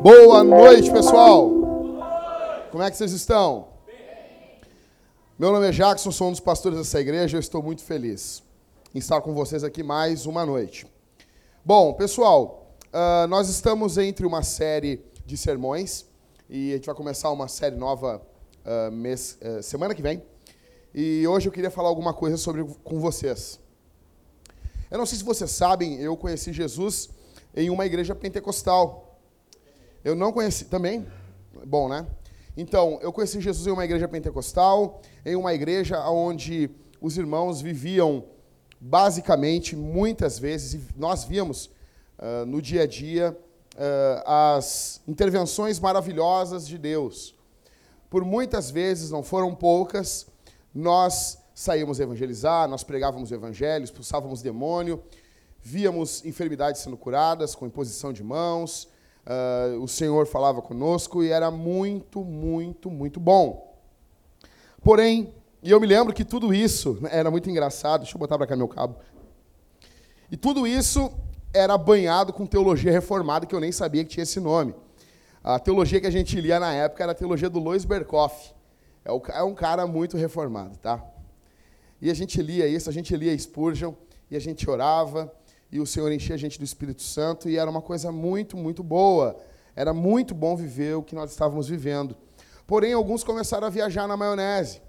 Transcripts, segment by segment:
Boa noite, pessoal. Como é que vocês estão? Meu nome é Jackson, sou um dos pastores dessa igreja. Eu estou muito feliz em estar com vocês aqui mais uma noite. Bom, pessoal, uh, nós estamos entre uma série de sermões e a gente vai começar uma série nova uh, mês, uh, semana que vem. E hoje eu queria falar alguma coisa sobre com vocês. Eu não sei se vocês sabem, eu conheci Jesus em uma igreja pentecostal. Eu não conheci. Também? Bom, né? Então, eu conheci Jesus em uma igreja pentecostal, em uma igreja onde os irmãos viviam basicamente, muitas vezes, nós víamos uh, no dia a dia uh, as intervenções maravilhosas de Deus. Por muitas vezes, não foram poucas, nós saímos evangelizar, nós pregávamos o evangelho, expulsávamos demônio, víamos enfermidades sendo curadas com imposição de mãos, Uh, o Senhor falava conosco e era muito, muito, muito bom. Porém, e eu me lembro que tudo isso né, era muito engraçado. Deixa eu botar para cá meu cabo. E tudo isso era banhado com teologia reformada, que eu nem sabia que tinha esse nome. A teologia que a gente lia na época era a teologia do Lois Berkoff. É, é um cara muito reformado, tá? E a gente lia isso, a gente lia Spurgeon, e a gente orava, e o Senhor enchia a gente do Espírito Santo e era uma coisa muito, muito boa. Era muito bom viver o que nós estávamos vivendo. Porém, alguns começaram a viajar na maionese.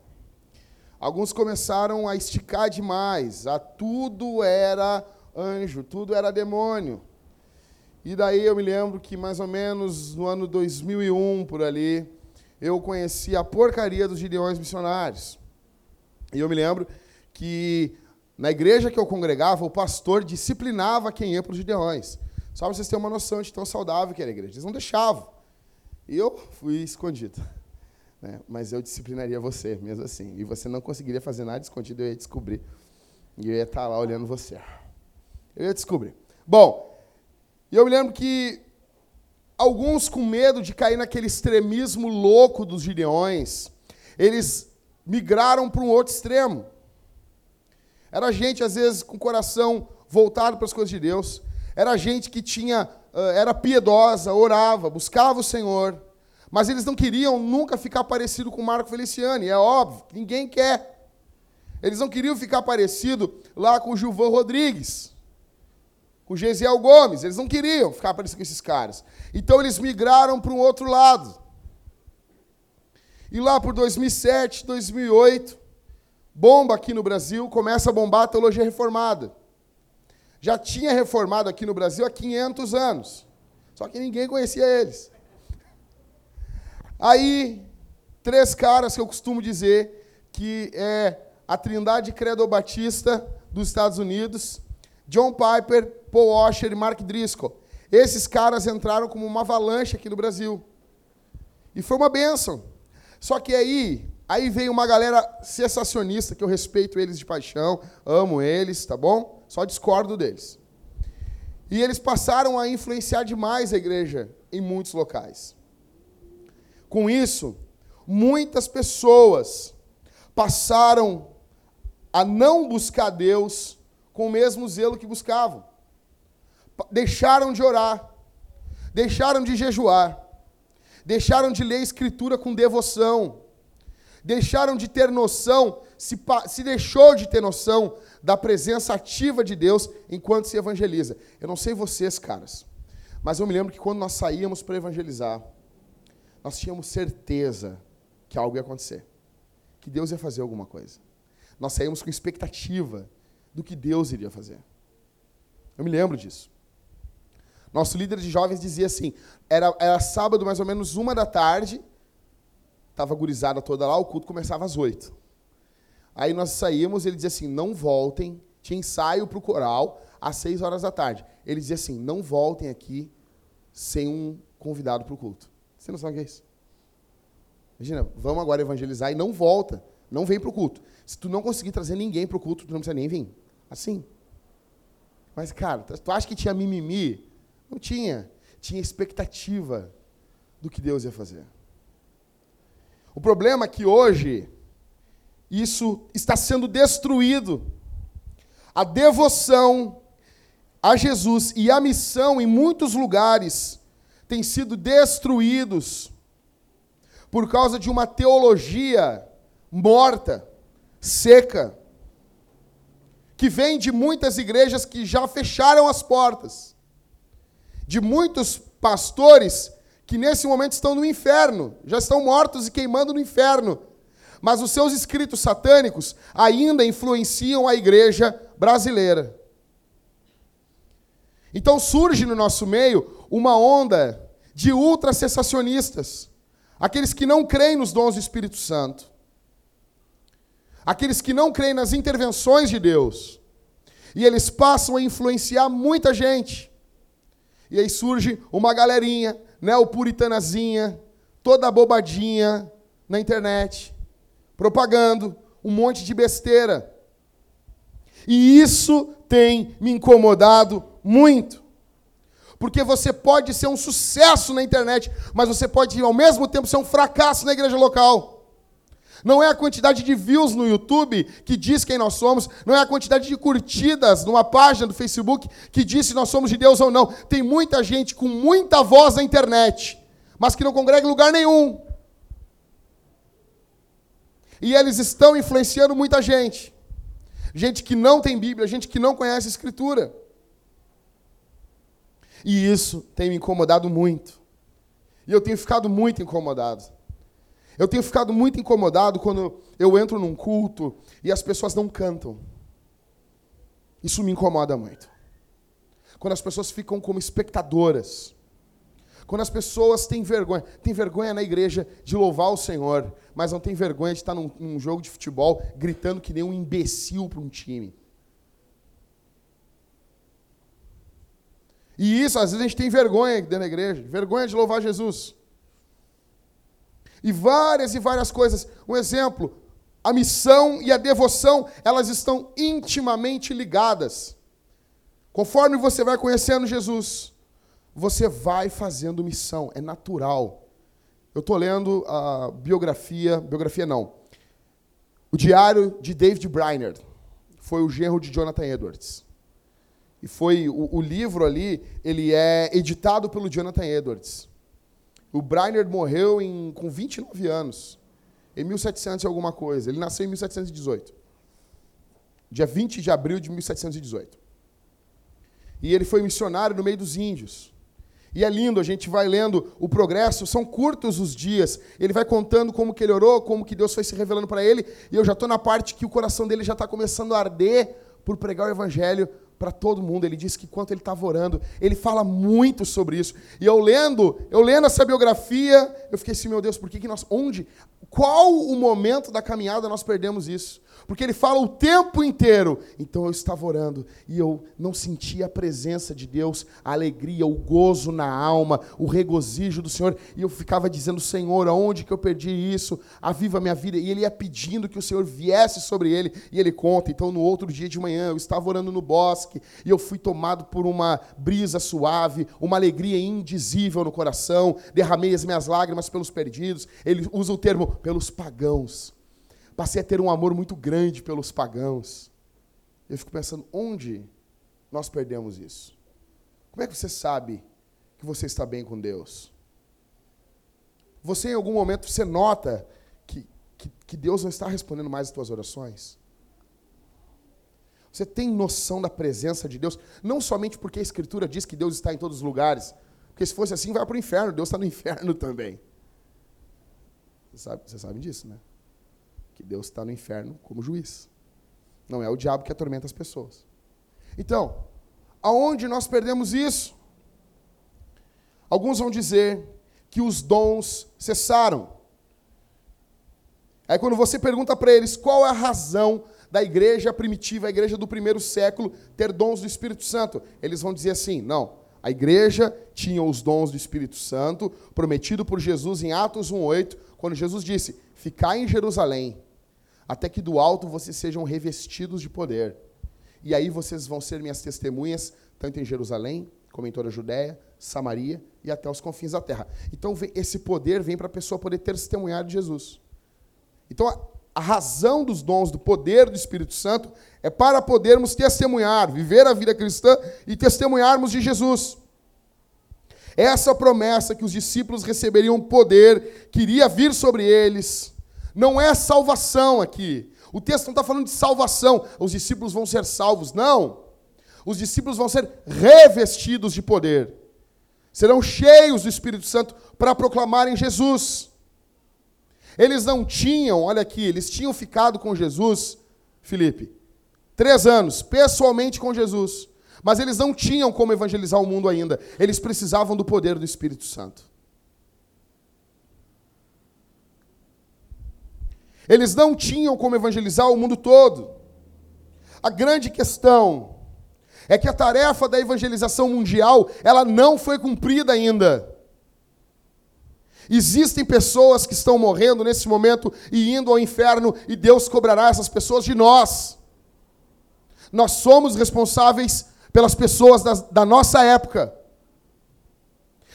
Alguns começaram a esticar demais. A tudo era anjo, tudo era demônio. E daí eu me lembro que mais ou menos no ano 2001 por ali, eu conheci a porcaria dos gideões missionários. E eu me lembro que na igreja que eu congregava, o pastor disciplinava quem ia para os gideões. Só para vocês terem uma noção de tão saudável que era a igreja. Eles não deixavam. E eu fui escondido. Né? Mas eu disciplinaria você, mesmo assim. E você não conseguiria fazer nada escondido, eu ia descobrir. E eu ia estar lá olhando você. Eu ia descobrir. Bom, eu me lembro que alguns com medo de cair naquele extremismo louco dos gideões, eles migraram para um outro extremo. Era gente, às vezes, com o coração voltado para as coisas de Deus. Era gente que tinha, era piedosa, orava, buscava o Senhor. Mas eles não queriam nunca ficar parecido com Marco Feliciani, é óbvio, ninguém quer. Eles não queriam ficar parecido lá com o Gilvan Rodrigues, com o Gesiel Gomes, eles não queriam ficar parecido com esses caras. Então eles migraram para um outro lado. E lá por 2007, 2008, bomba aqui no Brasil, começa a bombar a teologia reformada. Já tinha reformado aqui no Brasil há 500 anos, só que ninguém conhecia eles. Aí, três caras que eu costumo dizer que é a Trindade Credo Batista dos Estados Unidos, John Piper, Paul Washer e Mark Driscoll. Esses caras entraram como uma avalanche aqui no Brasil. E foi uma bênção. Só que aí, Aí veio uma galera sensacionista, que eu respeito eles de paixão, amo eles, tá bom? Só discordo deles. E eles passaram a influenciar demais a igreja em muitos locais. Com isso, muitas pessoas passaram a não buscar Deus com o mesmo zelo que buscavam. Deixaram de orar, deixaram de jejuar, deixaram de ler a Escritura com devoção deixaram de ter noção, se, se deixou de ter noção da presença ativa de Deus enquanto se evangeliza. Eu não sei vocês, caras, mas eu me lembro que quando nós saíamos para evangelizar, nós tínhamos certeza que algo ia acontecer, que Deus ia fazer alguma coisa. Nós saímos com expectativa do que Deus iria fazer. Eu me lembro disso. Nosso líder de jovens dizia assim: era, era sábado, mais ou menos uma da tarde, Estava gurizada toda lá, o culto começava às oito. Aí nós saímos, ele dizia assim: não voltem, tinha ensaio para o coral às seis horas da tarde. Ele dizia assim: não voltem aqui sem um convidado para o culto. Você não sabe o que é isso? Imagina, vamos agora evangelizar e não volta, não vem para o culto. Se tu não conseguir trazer ninguém para o culto, tu não precisa nem vir. Assim. Mas, cara, tu acha que tinha mimimi? Não tinha. Tinha expectativa do que Deus ia fazer. O problema é que hoje isso está sendo destruído. A devoção a Jesus e a missão em muitos lugares têm sido destruídos por causa de uma teologia morta, seca, que vem de muitas igrejas que já fecharam as portas, de muitos pastores que nesse momento estão no inferno, já estão mortos e queimando no inferno. Mas os seus escritos satânicos ainda influenciam a igreja brasileira. Então surge no nosso meio uma onda de ultra-cessacionistas, aqueles que não creem nos dons do Espírito Santo, aqueles que não creem nas intervenções de Deus, e eles passam a influenciar muita gente. E aí surge uma galerinha, neopuritanazinha, toda bobadinha na internet, propagando um monte de besteira. E isso tem me incomodado muito. Porque você pode ser um sucesso na internet, mas você pode, ao mesmo tempo, ser um fracasso na igreja local. Não é a quantidade de views no YouTube que diz quem nós somos, não é a quantidade de curtidas numa página do Facebook que diz se nós somos de Deus ou não. Tem muita gente com muita voz na internet, mas que não congrega em lugar nenhum. E eles estão influenciando muita gente. Gente que não tem Bíblia, gente que não conhece Escritura. E isso tem me incomodado muito. E eu tenho ficado muito incomodado. Eu tenho ficado muito incomodado quando eu entro num culto e as pessoas não cantam. Isso me incomoda muito. Quando as pessoas ficam como espectadoras. Quando as pessoas têm vergonha. Tem vergonha na igreja de louvar o Senhor, mas não tem vergonha de estar num, num jogo de futebol gritando que nem um imbecil para um time. E isso, às vezes, a gente tem vergonha dentro da igreja, vergonha de louvar Jesus. E várias e várias coisas. Um exemplo, a missão e a devoção, elas estão intimamente ligadas. Conforme você vai conhecendo Jesus, você vai fazendo missão, é natural. Eu estou lendo a biografia, biografia não, o diário de David Briner, foi o genro de Jonathan Edwards. E foi o, o, livro ali, ele é editado pelo Jonathan Edwards. O Briner morreu em, com 29 anos, em 1700 e alguma coisa. Ele nasceu em 1718. Dia 20 de abril de 1718. E ele foi missionário no meio dos índios. E é lindo, a gente vai lendo o progresso, são curtos os dias. Ele vai contando como que ele orou, como que Deus foi se revelando para ele, e eu já estou na parte que o coração dele já está começando a arder por pregar o evangelho para todo mundo. Ele disse que enquanto ele estava orando, ele fala muito sobre isso. E eu lendo, eu lendo essa biografia, eu fiquei assim, meu Deus, por que, que nós. Onde? Qual o momento da caminhada nós perdemos isso? Porque ele fala o tempo inteiro. Então eu estava orando e eu não sentia a presença de Deus, a alegria, o gozo na alma, o regozijo do Senhor. E eu ficava dizendo, Senhor, aonde que eu perdi isso? Aviva minha vida. E ele ia pedindo que o Senhor viesse sobre ele. E ele conta. Então no outro dia de manhã eu estava orando no bosque e eu fui tomado por uma brisa suave, uma alegria indizível no coração. Derramei as minhas lágrimas pelos perdidos. Ele usa o termo pelos pagãos. Passei a ter um amor muito grande pelos pagãos. Eu fico pensando, onde nós perdemos isso? Como é que você sabe que você está bem com Deus? Você, em algum momento, você nota que, que, que Deus não está respondendo mais as suas orações? Você tem noção da presença de Deus? Não somente porque a Escritura diz que Deus está em todos os lugares, porque se fosse assim, vai para o inferno, Deus está no inferno também. Você sabe, você sabe disso, né? Que Deus está no inferno como juiz. Não é o diabo que atormenta as pessoas. Então, aonde nós perdemos isso? Alguns vão dizer que os dons cessaram. Aí quando você pergunta para eles qual é a razão da igreja primitiva, a igreja do primeiro século, ter dons do Espírito Santo, eles vão dizer assim: não, a igreja tinha os dons do Espírito Santo prometido por Jesus em Atos 1:8, quando Jesus disse: "Ficai em Jerusalém até que do alto vocês sejam revestidos de poder. E aí vocês vão ser minhas testemunhas, tanto em Jerusalém, como em toda a Judéia, Samaria e até os confins da terra. Então esse poder vem para a pessoa poder testemunhar de Jesus. Então a razão dos dons, do poder do Espírito Santo, é para podermos testemunhar, viver a vida cristã e testemunharmos de Jesus. Essa promessa que os discípulos receberiam poder, que iria vir sobre eles, não é salvação aqui. O texto não está falando de salvação, os discípulos vão ser salvos. Não. Os discípulos vão ser revestidos de poder. Serão cheios do Espírito Santo para proclamarem Jesus. Eles não tinham, olha aqui, eles tinham ficado com Jesus, Felipe, três anos, pessoalmente com Jesus. Mas eles não tinham como evangelizar o mundo ainda. Eles precisavam do poder do Espírito Santo. Eles não tinham como evangelizar o mundo todo. A grande questão é que a tarefa da evangelização mundial, ela não foi cumprida ainda. Existem pessoas que estão morrendo nesse momento e indo ao inferno, e Deus cobrará essas pessoas de nós. Nós somos responsáveis pelas pessoas da, da nossa época.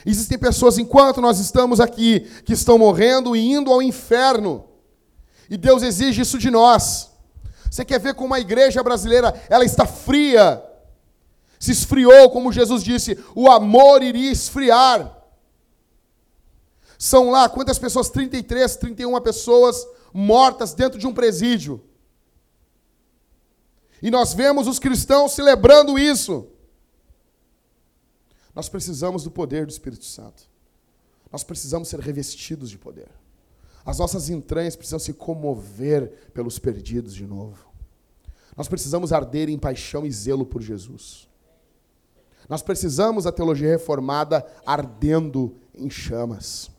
Existem pessoas, enquanto nós estamos aqui, que estão morrendo e indo ao inferno. E Deus exige isso de nós. Você quer ver como a igreja brasileira ela está fria? Se esfriou, como Jesus disse, o amor iria esfriar. São lá quantas pessoas? 33, 31 pessoas mortas dentro de um presídio. E nós vemos os cristãos celebrando isso. Nós precisamos do poder do Espírito Santo. Nós precisamos ser revestidos de poder. As nossas entranhas precisam se comover pelos perdidos de novo. Nós precisamos arder em paixão e zelo por Jesus. Nós precisamos a teologia reformada ardendo em chamas.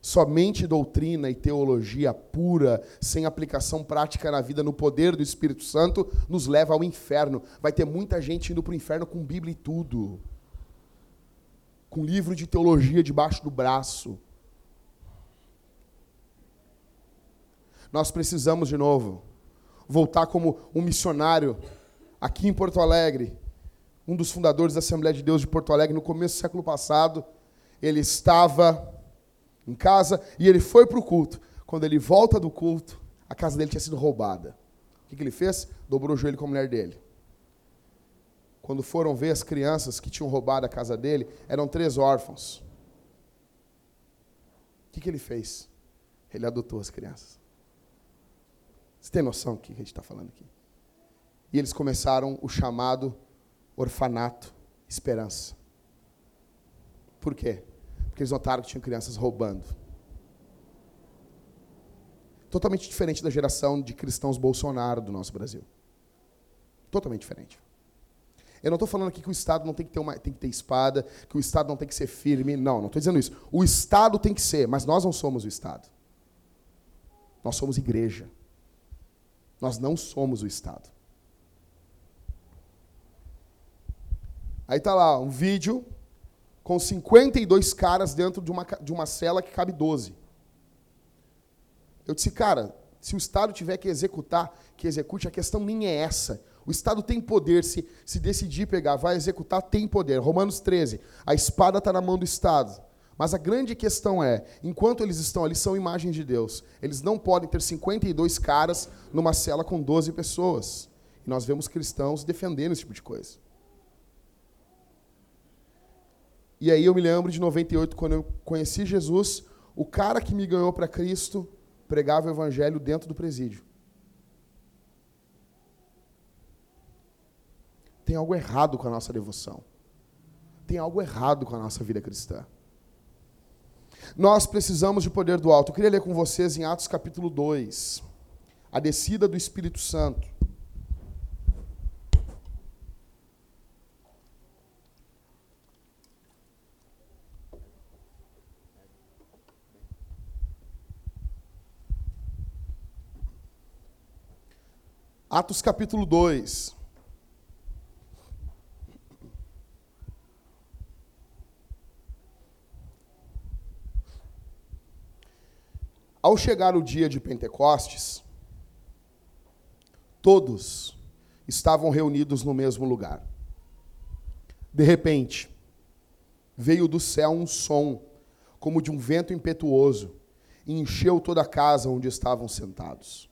Somente doutrina e teologia pura, sem aplicação prática na vida, no poder do Espírito Santo, nos leva ao inferno. Vai ter muita gente indo para o inferno com Bíblia e tudo. Com livro de teologia debaixo do braço. Nós precisamos, de novo, voltar como um missionário aqui em Porto Alegre. Um dos fundadores da Assembleia de Deus de Porto Alegre, no começo do século passado, ele estava em casa e ele foi para o culto. Quando ele volta do culto, a casa dele tinha sido roubada. O que, que ele fez? Dobrou o joelho com a mulher dele. Quando foram ver as crianças que tinham roubado a casa dele, eram três órfãos. O que, que ele fez? Ele adotou as crianças. Você tem noção do que a gente está falando aqui? E eles começaram o chamado orfanato esperança. Por quê? porque eles notaram que tinham crianças roubando. Totalmente diferente da geração de cristãos Bolsonaro do nosso Brasil. Totalmente diferente. Eu não estou falando aqui que o Estado não tem que, ter uma, tem que ter espada, que o Estado não tem que ser firme. Não, não estou dizendo isso. O Estado tem que ser, mas nós não somos o Estado. Nós somos igreja. Nós não somos o Estado. Aí está lá um vídeo com 52 caras dentro de uma, de uma cela que cabe 12. Eu disse, cara, se o Estado tiver que executar, que execute, a questão nem é essa. O Estado tem poder, se, se decidir pegar, vai executar, tem poder. Romanos 13, a espada está na mão do Estado. Mas a grande questão é, enquanto eles estão ali, são imagens de Deus. Eles não podem ter 52 caras numa cela com 12 pessoas. E nós vemos cristãos defendendo esse tipo de coisa. E aí eu me lembro de 98, quando eu conheci Jesus, o cara que me ganhou para Cristo pregava o evangelho dentro do presídio. Tem algo errado com a nossa devoção. Tem algo errado com a nossa vida cristã. Nós precisamos de poder do alto. Eu queria ler com vocês em Atos capítulo 2, a descida do Espírito Santo. Atos capítulo 2. Ao chegar o dia de Pentecostes, todos estavam reunidos no mesmo lugar. De repente, veio do céu um som, como de um vento impetuoso, e encheu toda a casa onde estavam sentados.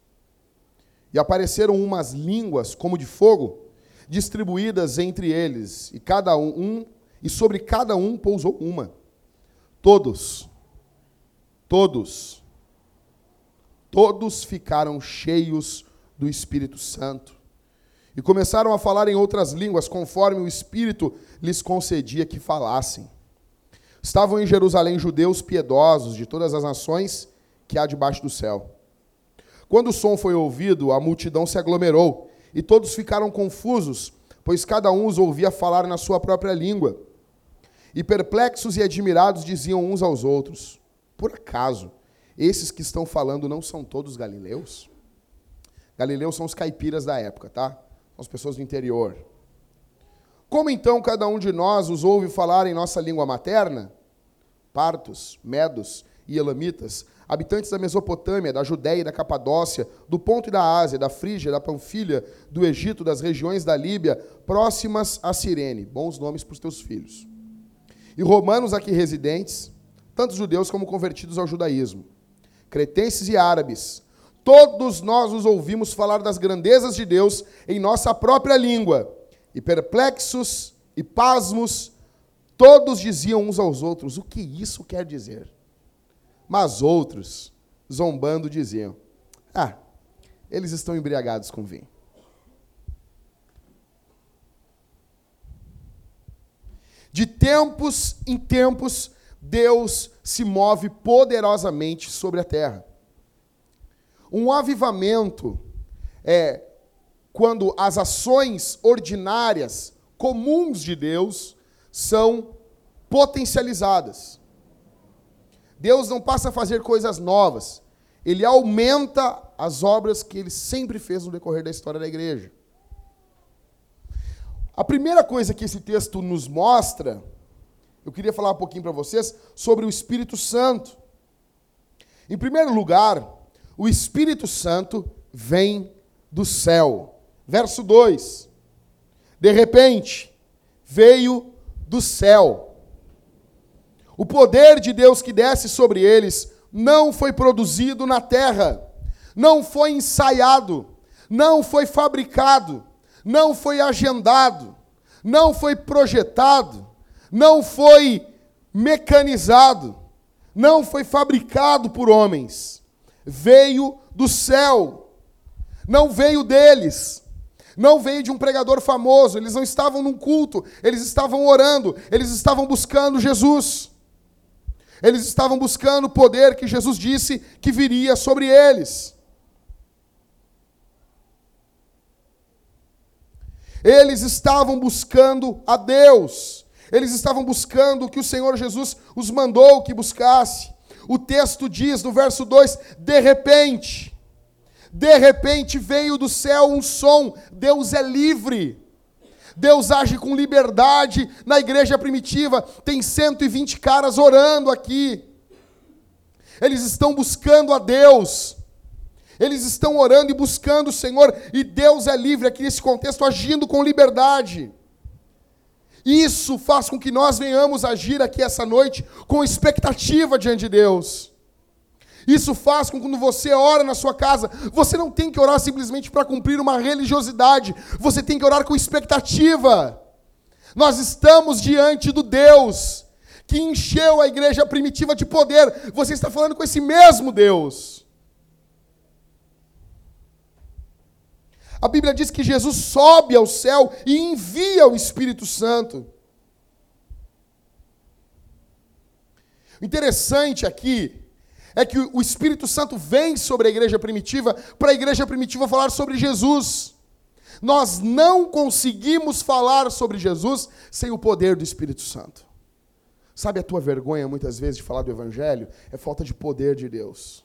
E apareceram umas línguas como de fogo, distribuídas entre eles, e cada um, um e sobre cada um pousou uma. Todos, todos, todos ficaram cheios do Espírito Santo e começaram a falar em outras línguas, conforme o Espírito lhes concedia que falassem. Estavam em Jerusalém judeus piedosos de todas as nações que há debaixo do céu. Quando o som foi ouvido, a multidão se aglomerou e todos ficaram confusos, pois cada um os ouvia falar na sua própria língua. E perplexos e admirados diziam uns aos outros: Por acaso, esses que estão falando não são todos galileus? Galileus são os caipiras da época, tá? São as pessoas do interior. Como então cada um de nós os ouve falar em nossa língua materna? Partos, medos e elamitas, habitantes da Mesopotâmia, da Judéia e da Capadócia, do Ponto e da Ásia, da Frígia, da Panfilha, do Egito, das regiões da Líbia, próximas a Cirene. Bons nomes para os teus filhos. E romanos aqui residentes, tanto judeus como convertidos ao judaísmo, cretenses e árabes, todos nós os ouvimos falar das grandezas de Deus em nossa própria língua, e perplexos e pasmos, todos diziam uns aos outros: o que isso quer dizer? Mas outros, zombando, diziam: Ah, eles estão embriagados com vinho. De tempos em tempos, Deus se move poderosamente sobre a terra. Um avivamento é quando as ações ordinárias, comuns de Deus, são potencializadas. Deus não passa a fazer coisas novas. Ele aumenta as obras que ele sempre fez no decorrer da história da igreja. A primeira coisa que esse texto nos mostra, eu queria falar um pouquinho para vocês sobre o Espírito Santo. Em primeiro lugar, o Espírito Santo vem do céu. Verso 2. De repente, veio do céu. O poder de Deus que desce sobre eles não foi produzido na terra, não foi ensaiado, não foi fabricado, não foi agendado, não foi projetado, não foi mecanizado, não foi fabricado por homens. Veio do céu, não veio deles. Não veio de um pregador famoso, eles não estavam num culto, eles estavam orando, eles estavam buscando Jesus. Eles estavam buscando o poder que Jesus disse que viria sobre eles. Eles estavam buscando a Deus. Eles estavam buscando o que o Senhor Jesus os mandou que buscasse. O texto diz no verso 2: de repente, de repente veio do céu um som, Deus é livre. Deus age com liberdade na igreja primitiva. Tem 120 caras orando aqui. Eles estão buscando a Deus. Eles estão orando e buscando o Senhor. E Deus é livre aqui nesse contexto, agindo com liberdade. Isso faz com que nós venhamos agir aqui essa noite com expectativa diante de Deus. Isso faz com que quando você ora na sua casa, você não tem que orar simplesmente para cumprir uma religiosidade, você tem que orar com expectativa. Nós estamos diante do Deus que encheu a igreja primitiva de poder. Você está falando com esse mesmo Deus. A Bíblia diz que Jesus sobe ao céu e envia o Espírito Santo. O interessante aqui é que o Espírito Santo vem sobre a igreja primitiva para a igreja primitiva falar sobre Jesus. Nós não conseguimos falar sobre Jesus sem o poder do Espírito Santo. Sabe a tua vergonha muitas vezes de falar do Evangelho? É falta de poder de Deus.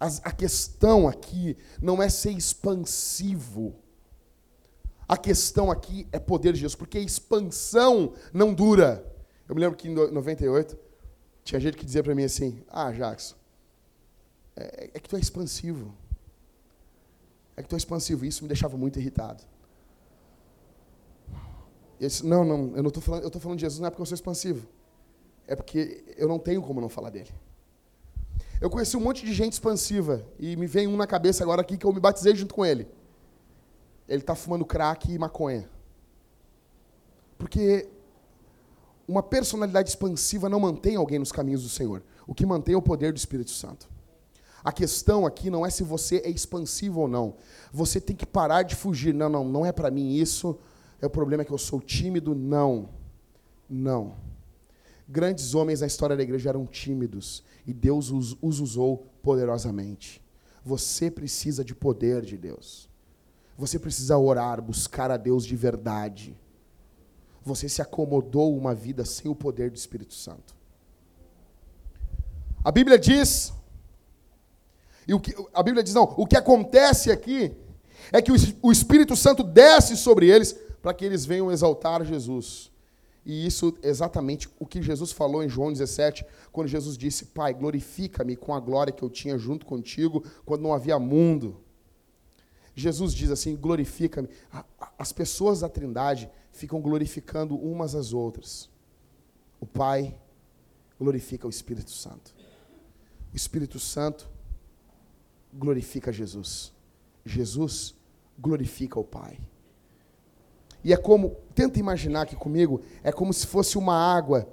A questão aqui não é ser expansivo. A questão aqui é poder de Deus, porque expansão não dura. Eu me lembro que em 98 tinha gente que dizia para mim assim: Ah, Jackson, é, é, que tu é expansivo. É que tu é expansivo. Isso me deixava muito irritado. Disse, não, não, eu não estou falando, eu estou falando de Jesus não é porque eu sou expansivo. É porque eu não tenho como não falar dele. Eu conheci um monte de gente expansiva e me vem um na cabeça agora aqui que eu me batizei junto com ele. Ele está fumando crack e maconha. Porque uma personalidade expansiva não mantém alguém nos caminhos do Senhor. O que mantém é o poder do Espírito Santo. A questão aqui não é se você é expansivo ou não. Você tem que parar de fugir. Não, não, não é para mim isso. É o problema é que eu sou tímido. Não. Não. Grandes homens na história da igreja eram tímidos e Deus os, os usou poderosamente. Você precisa de poder de Deus. Você precisa orar, buscar a Deus de verdade. Você se acomodou uma vida sem o poder do Espírito Santo. A Bíblia diz, e o que, a Bíblia diz, não, o que acontece aqui é que o, o Espírito Santo desce sobre eles para que eles venham exaltar Jesus. E isso é exatamente o que Jesus falou em João 17, quando Jesus disse: Pai, glorifica-me com a glória que eu tinha junto contigo quando não havia mundo. Jesus diz assim: glorifica-me. As pessoas da Trindade ficam glorificando umas às outras. O Pai glorifica o Espírito Santo. O Espírito Santo glorifica Jesus. Jesus glorifica o Pai. E é como, tenta imaginar aqui comigo, é como se fosse uma água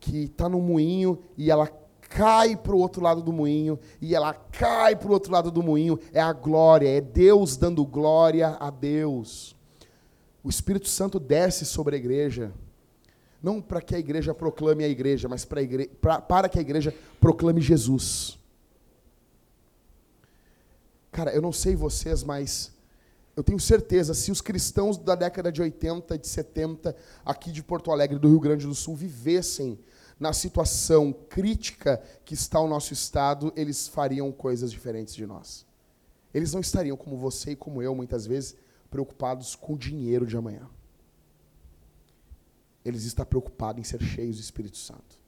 que está no moinho e ela cai para o outro lado do moinho e ela cai para o outro lado do moinho. É a glória, é Deus dando glória a Deus. O Espírito Santo desce sobre a igreja, não para que a igreja proclame a igreja, mas para, a igreja, para, para que a igreja proclame Jesus. Cara, eu não sei vocês, mas eu tenho certeza, se os cristãos da década de 80, de 70, aqui de Porto Alegre, do Rio Grande do Sul, vivessem na situação crítica que está o nosso estado, eles fariam coisas diferentes de nós. Eles não estariam como você e como eu, muitas vezes, preocupados com o dinheiro de amanhã. Eles estão preocupados em ser cheios do Espírito Santo.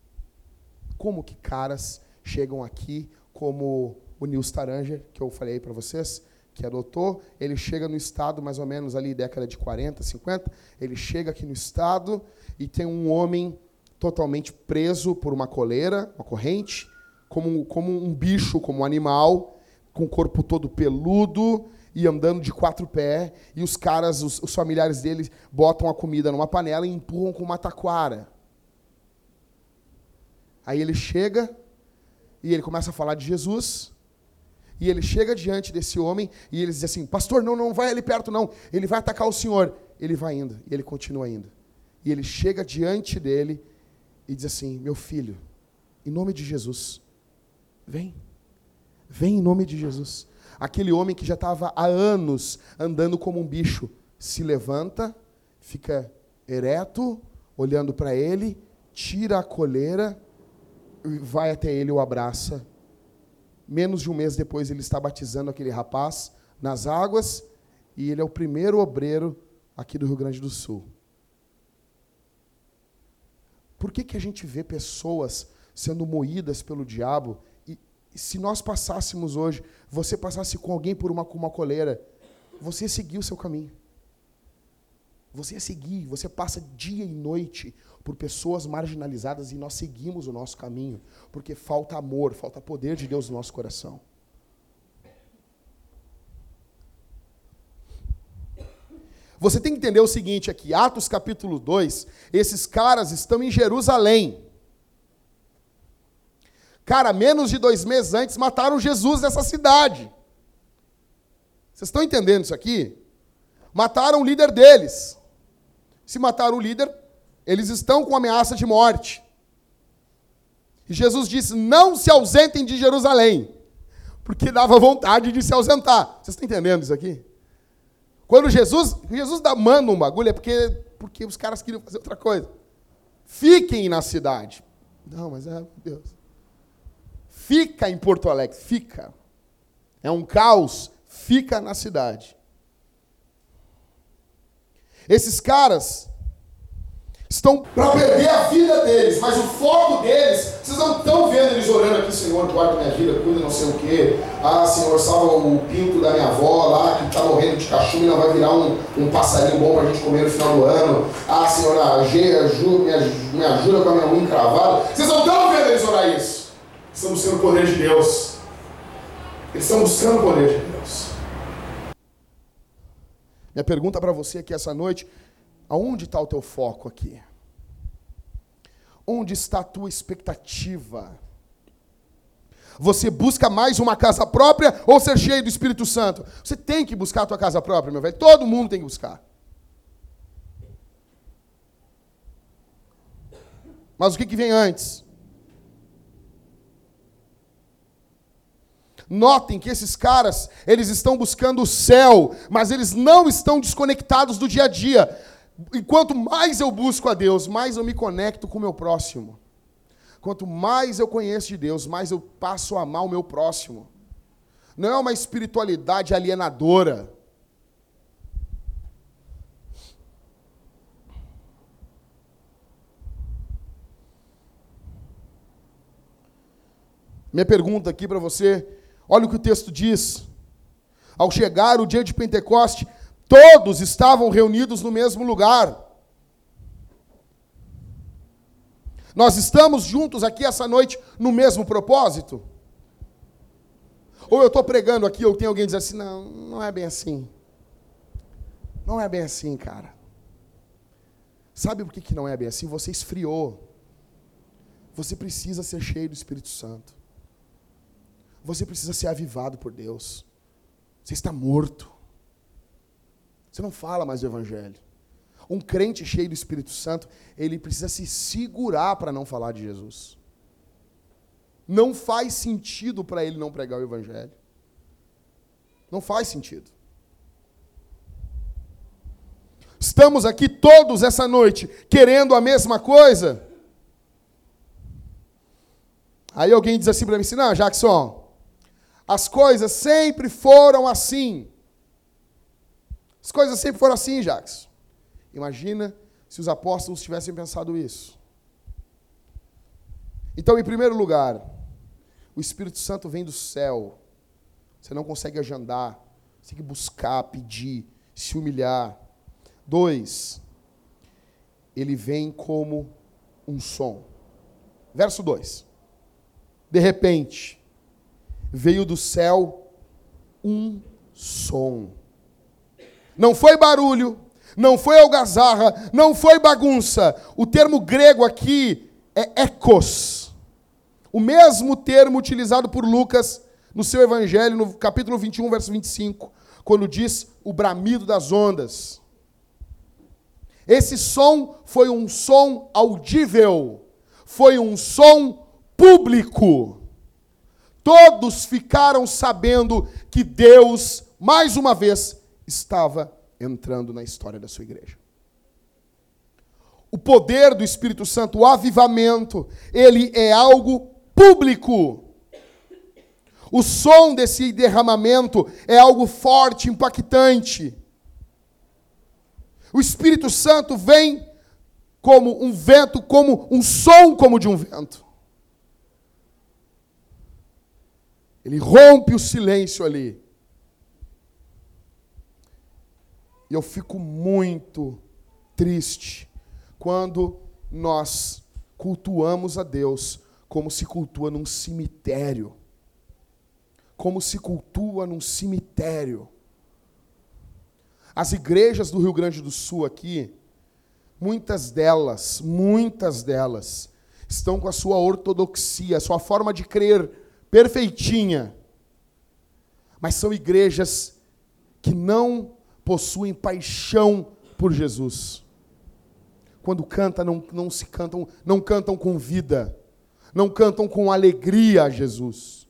Como que caras chegam aqui, como o Nils Taranger, que eu falei para vocês, que adotou, ele chega no estado mais ou menos ali, década de 40, 50, ele chega aqui no estado e tem um homem totalmente preso por uma coleira, uma corrente, como, como um bicho, como um animal, com o corpo todo peludo, e andando de quatro pés, e os caras, os, os familiares dele, botam a comida numa panela e empurram com uma taquara. Aí ele chega e ele começa a falar de Jesus. E ele chega diante desse homem e ele diz assim: Pastor, não, não vai ali perto, não. Ele vai atacar o senhor. Ele vai indo, e ele continua indo. E ele chega diante dele e diz assim: Meu filho, em nome de Jesus, vem. Vem em nome de Jesus. Aquele homem que já estava há anos andando como um bicho se levanta, fica ereto, olhando para ele, tira a coleira, vai até ele o abraça. Menos de um mês depois, ele está batizando aquele rapaz nas águas e ele é o primeiro obreiro aqui do Rio Grande do Sul. Por que, que a gente vê pessoas sendo moídas pelo diabo se nós passássemos hoje, você passasse com alguém por uma, uma coleira, você ia seguir o seu caminho. Você ia seguir, você passa dia e noite por pessoas marginalizadas e nós seguimos o nosso caminho, porque falta amor, falta poder de Deus no nosso coração. Você tem que entender o seguinte aqui, Atos capítulo 2, esses caras estão em Jerusalém. Cara, menos de dois meses antes mataram Jesus nessa cidade. Vocês estão entendendo isso aqui? Mataram o líder deles. Se mataram o líder, eles estão com ameaça de morte. E Jesus disse: Não se ausentem de Jerusalém, porque dava vontade de se ausentar. Vocês estão entendendo isso aqui? Quando Jesus, Jesus dá, manda um bagulho, é porque, porque os caras queriam fazer outra coisa. Fiquem na cidade. Não, mas é, Deus. Fica em Porto Alegre, fica. É um caos, fica na cidade. Esses caras estão para perder a vida deles, mas o foco deles, vocês não estão vendo eles orando aqui, Senhor, guarda minha vida, cuida não sei o quê. Ah, Senhor, salva o pinto da minha avó lá, que está morrendo de cachumba e não vai virar um, um passarinho bom para a gente comer no final do ano. Ah, Senhor, ajuda, me, ajuda com a minha unha cravada. Vocês não estão vendo eles orar isso. estão buscando o poder de Deus. Eles estão buscando o poder de Deus. Minha pergunta para você aqui essa noite: aonde está o teu foco aqui? Onde está a tua expectativa? Você busca mais uma casa própria ou ser cheio do Espírito Santo? Você tem que buscar a tua casa própria, meu velho. Todo mundo tem que buscar. Mas o que, que vem antes? Notem que esses caras, eles estão buscando o céu, mas eles não estão desconectados do dia a dia. E quanto mais eu busco a Deus, mais eu me conecto com o meu próximo. Quanto mais eu conheço de Deus, mais eu passo a amar o meu próximo. Não é uma espiritualidade alienadora. Minha pergunta aqui para você, olha o que o texto diz. Ao chegar o dia de Pentecoste, todos estavam reunidos no mesmo lugar. Nós estamos juntos aqui essa noite no mesmo propósito? Ou eu estou pregando aqui, ou tem alguém dizendo assim, não, não é bem assim. Não é bem assim, cara. Sabe por que, que não é bem assim? Você esfriou. Você precisa ser cheio do Espírito Santo. Você precisa ser avivado por Deus. Você está morto. Você não fala mais do Evangelho. Um crente cheio do Espírito Santo, ele precisa se segurar para não falar de Jesus. Não faz sentido para ele não pregar o Evangelho. Não faz sentido. Estamos aqui todos essa noite querendo a mesma coisa. Aí alguém diz assim para mim assim: não, Jackson, as coisas sempre foram assim. As coisas sempre foram assim, Jackson. Imagina se os apóstolos tivessem pensado isso. Então, em primeiro lugar, o Espírito Santo vem do céu. Você não consegue agendar, você tem que buscar, pedir, se humilhar. Dois, ele vem como um som. Verso 2. De repente, veio do céu um som. Não foi barulho, não foi algazarra, não foi bagunça. O termo grego aqui é ecos. O mesmo termo utilizado por Lucas no seu evangelho, no capítulo 21, verso 25, quando diz o bramido das ondas. Esse som foi um som audível, foi um som público. Todos ficaram sabendo que Deus, mais uma vez, estava entrando na história da sua igreja. O poder do Espírito Santo, o avivamento, ele é algo público. O som desse derramamento é algo forte, impactante. O Espírito Santo vem como um vento, como um som como de um vento. Ele rompe o silêncio ali. E eu fico muito triste quando nós cultuamos a Deus como se cultua num cemitério. Como se cultua num cemitério. As igrejas do Rio Grande do Sul aqui, muitas delas, muitas delas, estão com a sua ortodoxia, a sua forma de crer perfeitinha. Mas são igrejas que não possuem paixão por Jesus. Quando canta, não, não se cantam, não cantam com vida, não cantam com alegria a Jesus.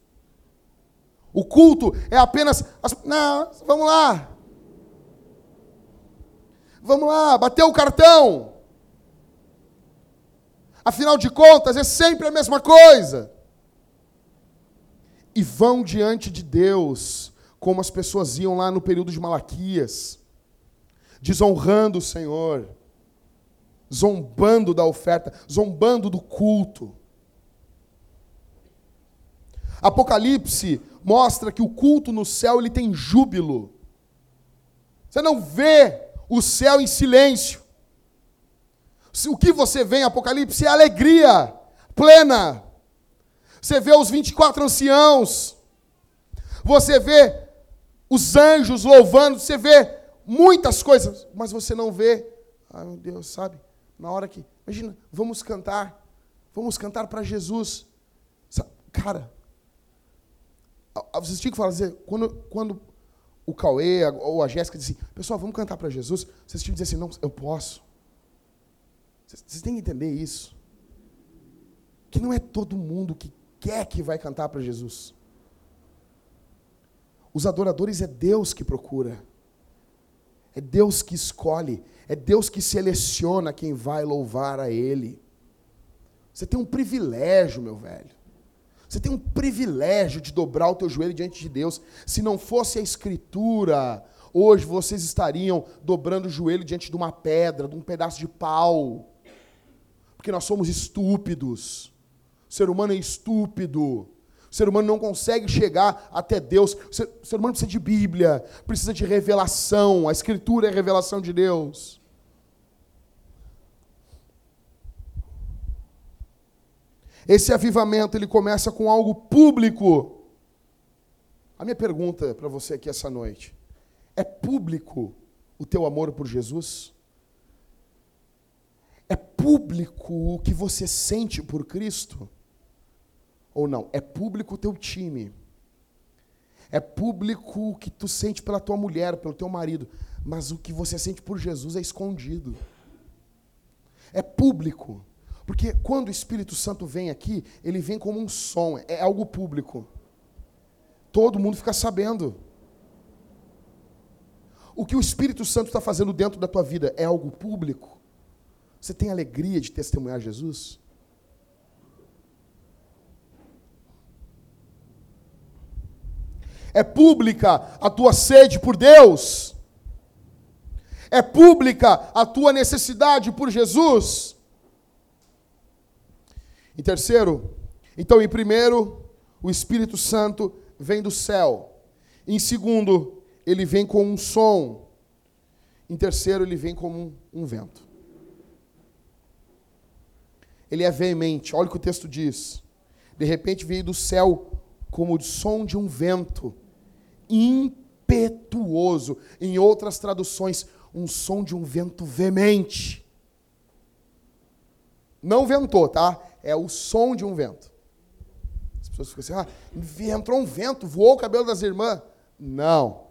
O culto é apenas, não, vamos lá, vamos lá, bateu o cartão. Afinal de contas, é sempre a mesma coisa. E vão diante de Deus como as pessoas iam lá no período de Malaquias, desonrando o Senhor, zombando da oferta, zombando do culto. Apocalipse mostra que o culto no céu ele tem júbilo. Você não vê o céu em silêncio. O que você vê em Apocalipse é alegria plena. Você vê os 24 anciãos. Você vê os anjos louvando, você vê muitas coisas, mas você não vê, ai meu Deus, sabe? Na hora que, imagina, vamos cantar, vamos cantar para Jesus. Cara, vocês tinham que falar, dizer, quando, quando o Cauê ou a Jéssica dizem, pessoal, vamos cantar para Jesus, vocês tinham que dizer assim, não, eu posso. Vocês têm que entender isso. Que não é todo mundo que quer que vai cantar para Jesus. Os adoradores é Deus que procura. É Deus que escolhe. É Deus que seleciona quem vai louvar a Ele. Você tem um privilégio, meu velho. Você tem um privilégio de dobrar o teu joelho diante de Deus. Se não fosse a Escritura, hoje vocês estariam dobrando o joelho diante de uma pedra, de um pedaço de pau. Porque nós somos estúpidos. O ser humano é estúpido. O ser humano não consegue chegar até Deus. O ser, o ser humano precisa de Bíblia, precisa de revelação. A Escritura é a revelação de Deus. Esse avivamento ele começa com algo público. A minha pergunta para você aqui essa noite: é público o teu amor por Jesus? É público o que você sente por Cristo? Ou não. É público o teu time. É público o que tu sente pela tua mulher, pelo teu marido. Mas o que você sente por Jesus é escondido. É público. Porque quando o Espírito Santo vem aqui, ele vem como um som, é algo público. Todo mundo fica sabendo. O que o Espírito Santo está fazendo dentro da tua vida é algo público? Você tem alegria de testemunhar Jesus? É pública a tua sede por Deus? É pública a tua necessidade por Jesus? Em terceiro, então, em primeiro, o Espírito Santo vem do céu. Em segundo, ele vem com um som. Em terceiro, ele vem como um, vento. Ele é veemente. Olha o que o texto diz. De repente veio do céu como o som de um vento impetuoso. Em outras traduções, um som de um vento veemente. Não ventou, tá? É o som de um vento. As pessoas ficam assim: ah, entrou um vento, voou o cabelo das irmãs. Não.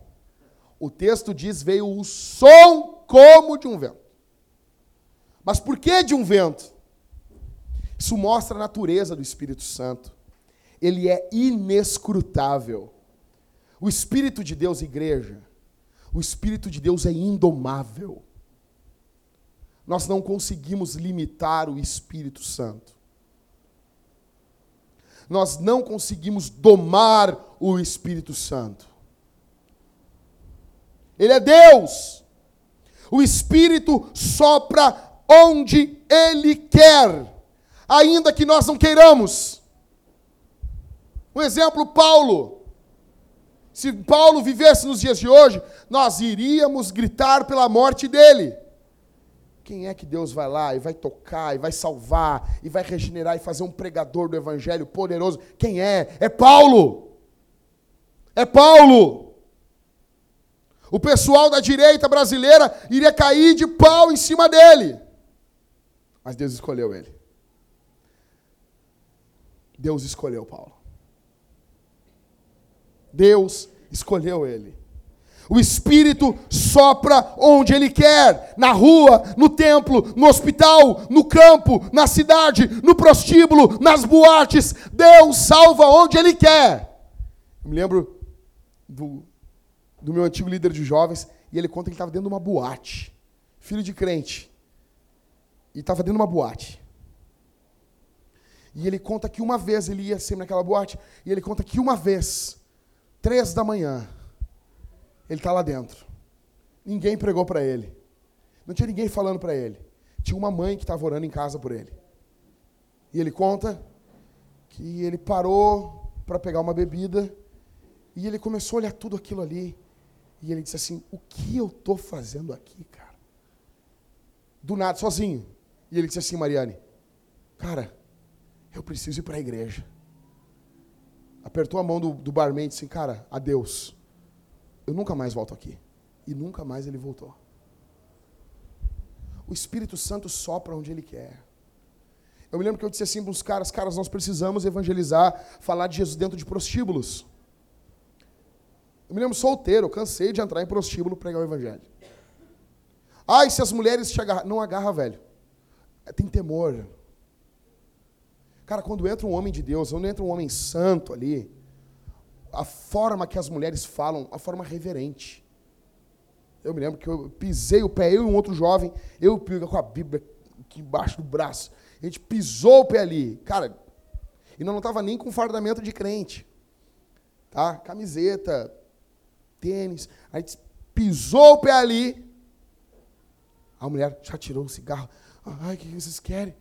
O texto diz: veio o som como de um vento. Mas por que de um vento? Isso mostra a natureza do Espírito Santo ele é inescrutável. O Espírito de Deus, igreja, o Espírito de Deus é indomável. Nós não conseguimos limitar o Espírito Santo. Nós não conseguimos domar o Espírito Santo. Ele é Deus. O Espírito sopra onde Ele quer, ainda que nós não queiramos. Um exemplo, Paulo. Se Paulo vivesse nos dias de hoje, nós iríamos gritar pela morte dele. Quem é que Deus vai lá e vai tocar, e vai salvar, e vai regenerar e fazer um pregador do evangelho poderoso? Quem é? É Paulo. É Paulo. O pessoal da direita brasileira iria cair de pau em cima dele. Mas Deus escolheu ele. Deus escolheu Paulo. Deus escolheu ele. O Espírito sopra onde Ele quer, na rua, no templo, no hospital, no campo, na cidade, no prostíbulo, nas boates. Deus salva onde Ele quer. Eu me lembro do, do meu antigo líder de jovens, e ele conta que ele estava dentro de uma boate, filho de crente, e estava dentro de uma boate. E ele conta que uma vez ele ia sempre naquela boate, e ele conta que uma vez Três da manhã, ele está lá dentro. Ninguém pregou para ele. Não tinha ninguém falando para ele. Tinha uma mãe que estava orando em casa por ele. E ele conta que ele parou para pegar uma bebida e ele começou a olhar tudo aquilo ali. E ele disse assim: O que eu estou fazendo aqui, cara? Do nada, sozinho. E ele disse assim: Mariane, cara, eu preciso ir para a igreja. Apertou a mão do, do barman e disse assim, cara, adeus. Eu nunca mais volto aqui. E nunca mais ele voltou. O Espírito Santo sopra onde ele quer. Eu me lembro que eu disse assim para os caras, caras, nós precisamos evangelizar, falar de Jesus dentro de prostíbulos. Eu me lembro solteiro, cansei de entrar em prostíbulo pregar o evangelho. Ai, se as mulheres te agarram. Não agarra, velho. Tem temor. Cara, quando entra um homem de Deus, quando entra um homem santo ali, a forma que as mulheres falam, a forma reverente. Eu me lembro que eu pisei o pé, eu e um outro jovem, eu com a Bíblia aqui embaixo do braço. A gente pisou o pé ali. Cara, e não estava nem com fardamento de crente. Tá? Camiseta, tênis. A gente pisou o pé ali. A mulher já tirou o cigarro. Ai, o que vocês querem?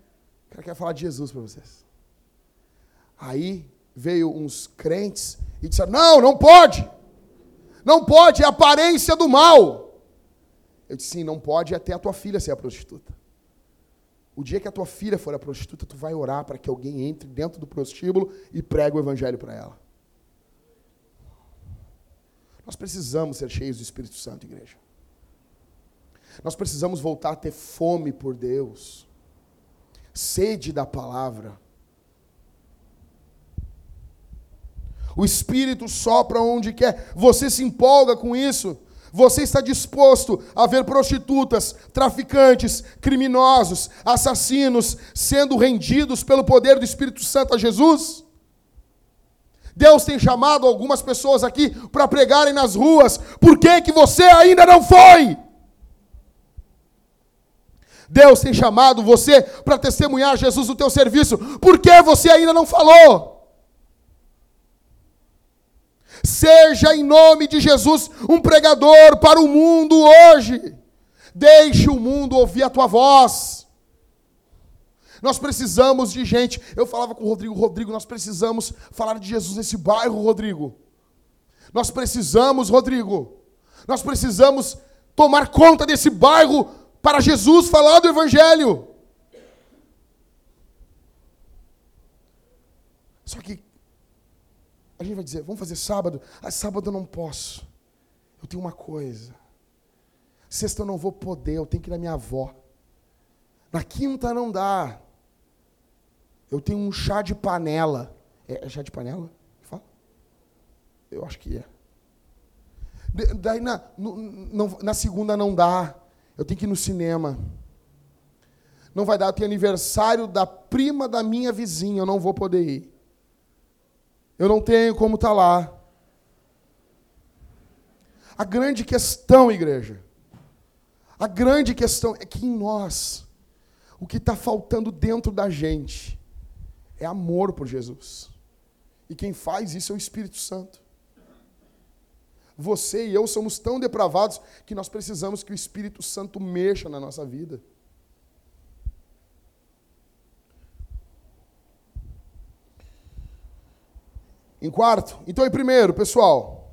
O cara quer falar de Jesus para vocês. Aí veio uns crentes e disseram: Não, não pode. Não pode, é aparência do mal. Eu disse: Sim, não pode até a tua filha ser a prostituta. O dia que a tua filha for a prostituta, tu vai orar para que alguém entre dentro do prostíbulo e pregue o evangelho para ela. Nós precisamos ser cheios do Espírito Santo, igreja. Nós precisamos voltar a ter fome por Deus, sede da palavra. O Espírito sopra onde quer. Você se empolga com isso. Você está disposto a ver prostitutas, traficantes, criminosos, assassinos sendo rendidos pelo poder do Espírito Santo a Jesus? Deus tem chamado algumas pessoas aqui para pregarem nas ruas. Por que, que você ainda não foi? Deus tem chamado você para testemunhar Jesus no teu serviço. Por que você ainda não falou? Seja em nome de Jesus um pregador para o mundo hoje. Deixe o mundo ouvir a tua voz. Nós precisamos de gente. Eu falava com o Rodrigo, Rodrigo, nós precisamos falar de Jesus nesse bairro, Rodrigo. Nós precisamos, Rodrigo. Nós precisamos tomar conta desse bairro para Jesus falar do Evangelho. Só que gente vai dizer, vamos fazer sábado? Ah, sábado eu não posso. Eu tenho uma coisa. Sexta eu não vou poder, eu tenho que ir na minha avó. Na quinta não dá. Eu tenho um chá de panela. É, é chá de panela? Fala. Eu acho que é. daí na, no, na segunda não dá. Eu tenho que ir no cinema. Não vai dar, eu tenho aniversário da prima da minha vizinha, eu não vou poder ir. Eu não tenho como estar tá lá. A grande questão, igreja, a grande questão é que em nós, o que está faltando dentro da gente é amor por Jesus. E quem faz isso é o Espírito Santo. Você e eu somos tão depravados que nós precisamos que o Espírito Santo mexa na nossa vida. Em quarto, então em primeiro, pessoal,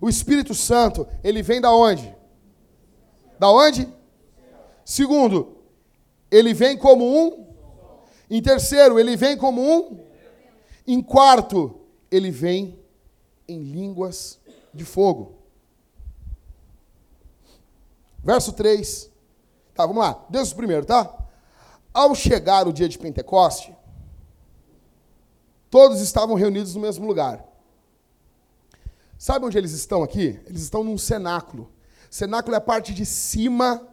o Espírito Santo, ele vem da onde? Da onde? Segundo, ele vem como um. Em terceiro, ele vem como um. Em quarto, ele vem em línguas de fogo. Verso 3. Tá, vamos lá. Deus primeiro, tá? Ao chegar o dia de Pentecoste, Todos estavam reunidos no mesmo lugar. Sabe onde eles estão aqui? Eles estão num cenáculo. Cenáculo é a parte de cima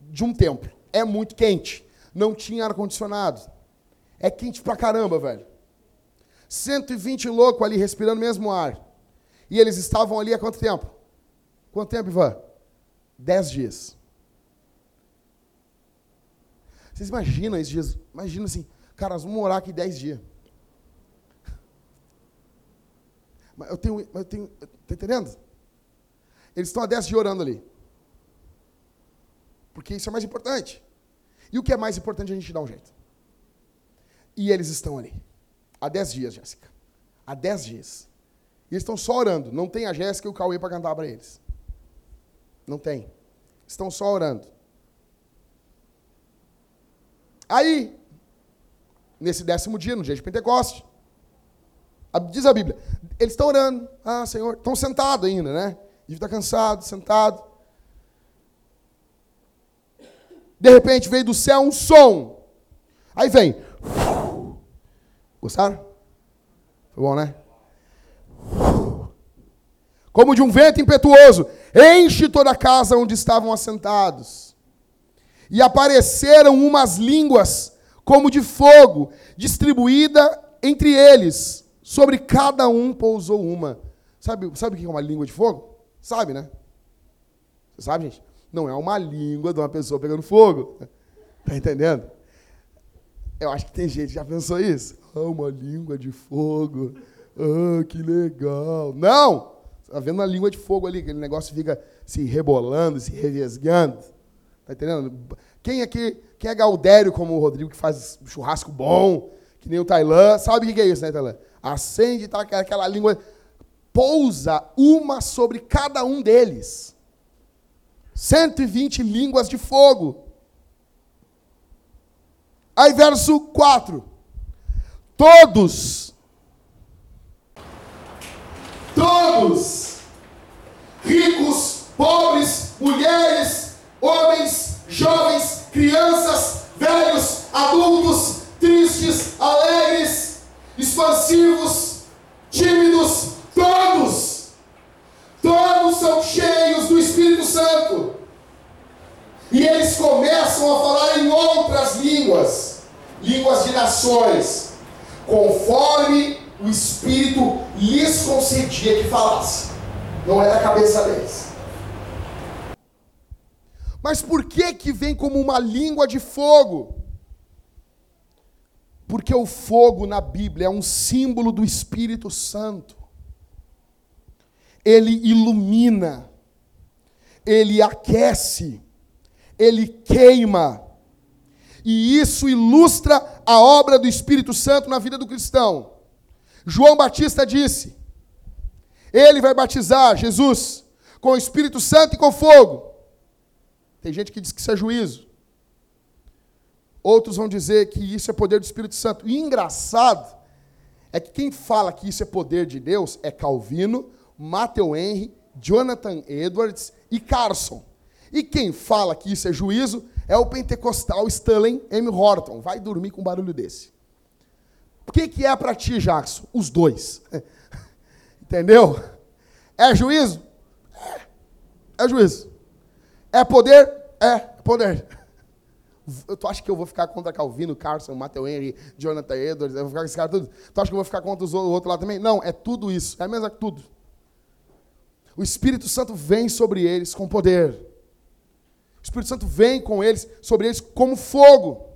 de um templo. É muito quente. Não tinha ar-condicionado. É quente pra caramba, velho. 120 loucos ali respirando o mesmo ar. E eles estavam ali há quanto tempo? Quanto tempo, Ivan? Dez dias. Vocês imaginam esses dias? Imagina assim, cara, nós vamos morar aqui dez dias. Mas eu tenho. Eu tenho tá entendendo? Eles estão há 10 dias orando ali. Porque isso é mais importante. E o que é mais importante a gente dá um jeito. E eles estão ali. Há 10 dias, Jéssica. Há 10 dias. E eles estão só orando. Não tem a Jéssica e o Cauê para cantar para eles. Não tem. Estão só orando. Aí, nesse décimo dia, no dia de Pentecoste, Diz a Bíblia, eles estão orando. Ah, Senhor, estão sentados ainda, né? Deve estar cansado, sentado. De repente veio do céu um som. Aí vem. Gostaram? Foi bom, né? Como de um vento impetuoso, enche toda a casa onde estavam assentados. E apareceram umas línguas como de fogo, distribuída entre eles. Sobre cada um pousou uma. Sabe, sabe o que é uma língua de fogo? Sabe, né? Você sabe, gente? Não é uma língua de uma pessoa pegando fogo. Tá entendendo? Eu acho que tem gente que já pensou isso. Ah, uma língua de fogo. Ah, que legal. Não! Está vendo uma língua de fogo ali, aquele negócio fica se rebolando, se revesgando. Tá entendendo? Quem aqui, quem é Gaudério como o Rodrigo, que faz churrasco bom, que nem o Tailã, sabe o que é isso, né, Tailã? Acende, tá, aquela língua, pousa uma sobre cada um deles. 120 línguas de fogo. Aí, verso 4. Todos, todos, ricos, pobres, mulheres, homens, jovens, crianças, velhos, adultos, tristes, alegres, expansivos, tímidos, todos, todos são cheios do Espírito Santo. E eles começam a falar em outras línguas, línguas de nações, conforme o Espírito lhes concedia que falasse. Não é da cabeça deles. Mas por que que vem como uma língua de fogo? Porque o fogo na Bíblia é um símbolo do Espírito Santo. Ele ilumina, ele aquece, ele queima. E isso ilustra a obra do Espírito Santo na vida do cristão. João Batista disse: Ele vai batizar Jesus com o Espírito Santo e com fogo. Tem gente que diz que isso é juízo. Outros vão dizer que isso é poder do Espírito Santo. E engraçado é que quem fala que isso é poder de Deus é Calvino, Matthew Henry, Jonathan Edwards e Carson. E quem fala que isso é juízo é o pentecostal Stanley M. Horton. Vai dormir com um barulho desse. O que, que é para ti, Jackson? Os dois. Entendeu? É juízo? É. É juízo. É poder? É poder. Tu acha que eu vou ficar contra Calvino, Carson, Matthew Henry, Jonathan Edwards? Eu vou ficar com esse cara tudo? Tu acha que eu vou ficar contra os outros lá também? Não, é tudo isso. É a mesma tudo. O Espírito Santo vem sobre eles com poder. O Espírito Santo vem com eles, sobre eles como fogo.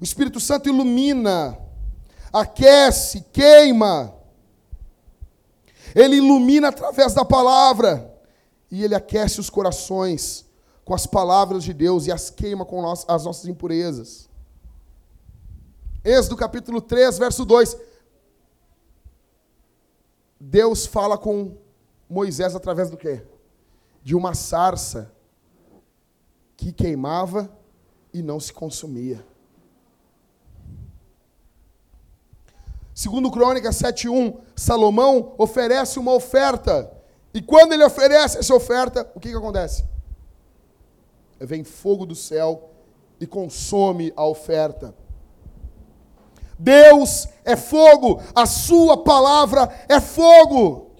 O Espírito Santo ilumina, aquece, queima. Ele ilumina através da palavra. E ele aquece os corações com as palavras de Deus e as queima com as nossas impurezas. Êxodo capítulo 3, verso 2. Deus fala com Moisés através do quê? De uma sarça que queimava e não se consumia. Segundo Crônica 7:1, Salomão oferece uma oferta. E quando ele oferece essa oferta, o que, que acontece? Vem fogo do céu e consome a oferta. Deus é fogo, a sua palavra é fogo.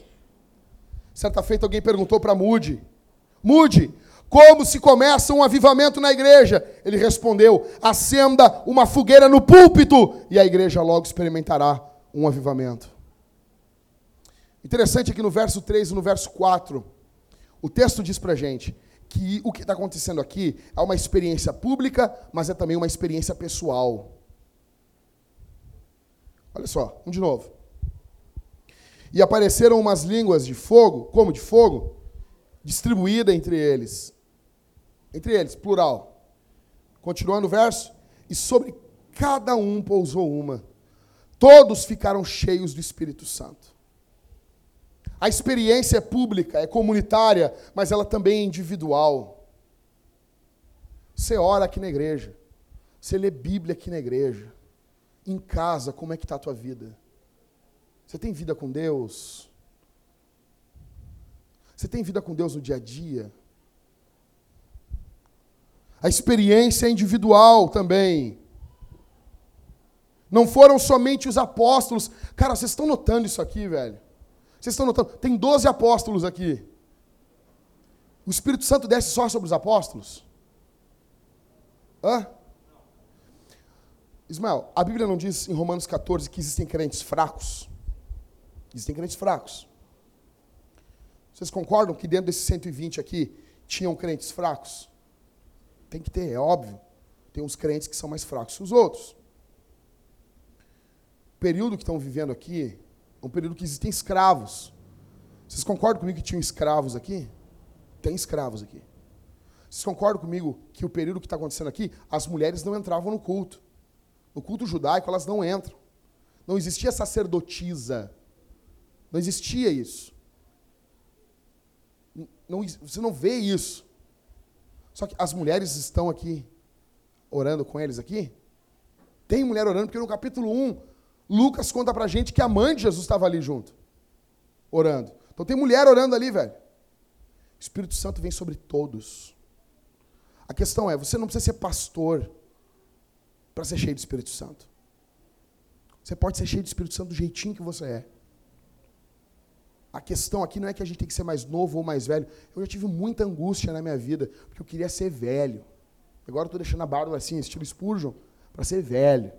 Certa feita alguém perguntou para Mude: Mude, como se começa um avivamento na igreja? Ele respondeu: acenda uma fogueira no púlpito e a igreja logo experimentará um avivamento. Interessante aqui no verso 3 e no verso 4, o texto diz para gente que o que está acontecendo aqui é uma experiência pública, mas é também uma experiência pessoal. Olha só, um de novo. E apareceram umas línguas de fogo, como de fogo, distribuída entre eles. Entre eles, plural. Continuando o verso. E sobre cada um pousou uma. Todos ficaram cheios do Espírito Santo. A experiência é pública, é comunitária, mas ela também é individual. Você ora aqui na igreja. Você lê Bíblia aqui na igreja. Em casa, como é que está a tua vida? Você tem vida com Deus? Você tem vida com Deus no dia a dia? A experiência é individual também. Não foram somente os apóstolos. Cara, vocês estão notando isso aqui, velho? Vocês estão notando? Tem 12 apóstolos aqui. O Espírito Santo desce só sobre os apóstolos? Hã? Ismael, a Bíblia não diz em Romanos 14 que existem crentes fracos? Existem crentes fracos. Vocês concordam que dentro desses 120 aqui tinham crentes fracos? Tem que ter, é óbvio. Tem uns crentes que são mais fracos que os outros. O período que estão vivendo aqui um período que existem escravos. Vocês concordam comigo que tinham escravos aqui? Tem escravos aqui. Vocês concordam comigo que o período que está acontecendo aqui, as mulheres não entravam no culto. No culto judaico, elas não entram. Não existia sacerdotisa. Não existia isso. Não, você não vê isso. Só que as mulheres estão aqui orando com eles aqui. Tem mulher orando, porque no capítulo 1, Lucas conta pra gente que a mãe de Jesus estava ali junto, orando. Então tem mulher orando ali, velho. O Espírito Santo vem sobre todos. A questão é, você não precisa ser pastor para ser cheio do Espírito Santo. Você pode ser cheio do Espírito Santo do jeitinho que você é. A questão aqui não é que a gente tem que ser mais novo ou mais velho. Eu já tive muita angústia na minha vida, porque eu queria ser velho. Agora eu estou deixando a barba assim, estilo Spurgeon, para ser velho.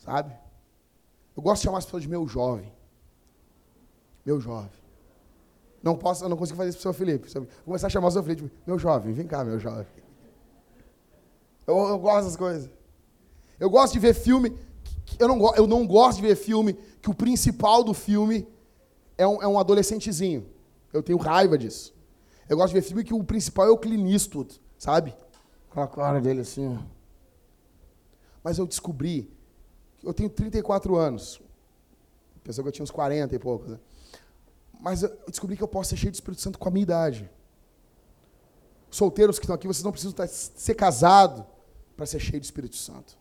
Sabe? Eu gosto de chamar as pessoas de meu jovem. Meu jovem. Não posso, eu não consigo fazer isso para o seu Felipe. Vou começar a chamar o seu Felipe, meu jovem, vem cá, meu jovem. Eu, eu gosto dessas coisas. Eu gosto de ver filme eu não, eu não gosto de ver filme que o principal do filme é um, é um adolescentezinho. Eu tenho raiva disso. Eu gosto de ver filme que o principal é o Clint sabe? Com a cara dele assim. Mas eu descobri, eu tenho 34 anos. Pensou que eu tinha uns 40 e poucos, né? Mas eu descobri que eu posso ser cheio de Espírito Santo com a minha idade. Solteiros que estão aqui, vocês não precisam ser casados para ser cheio de Espírito Santo.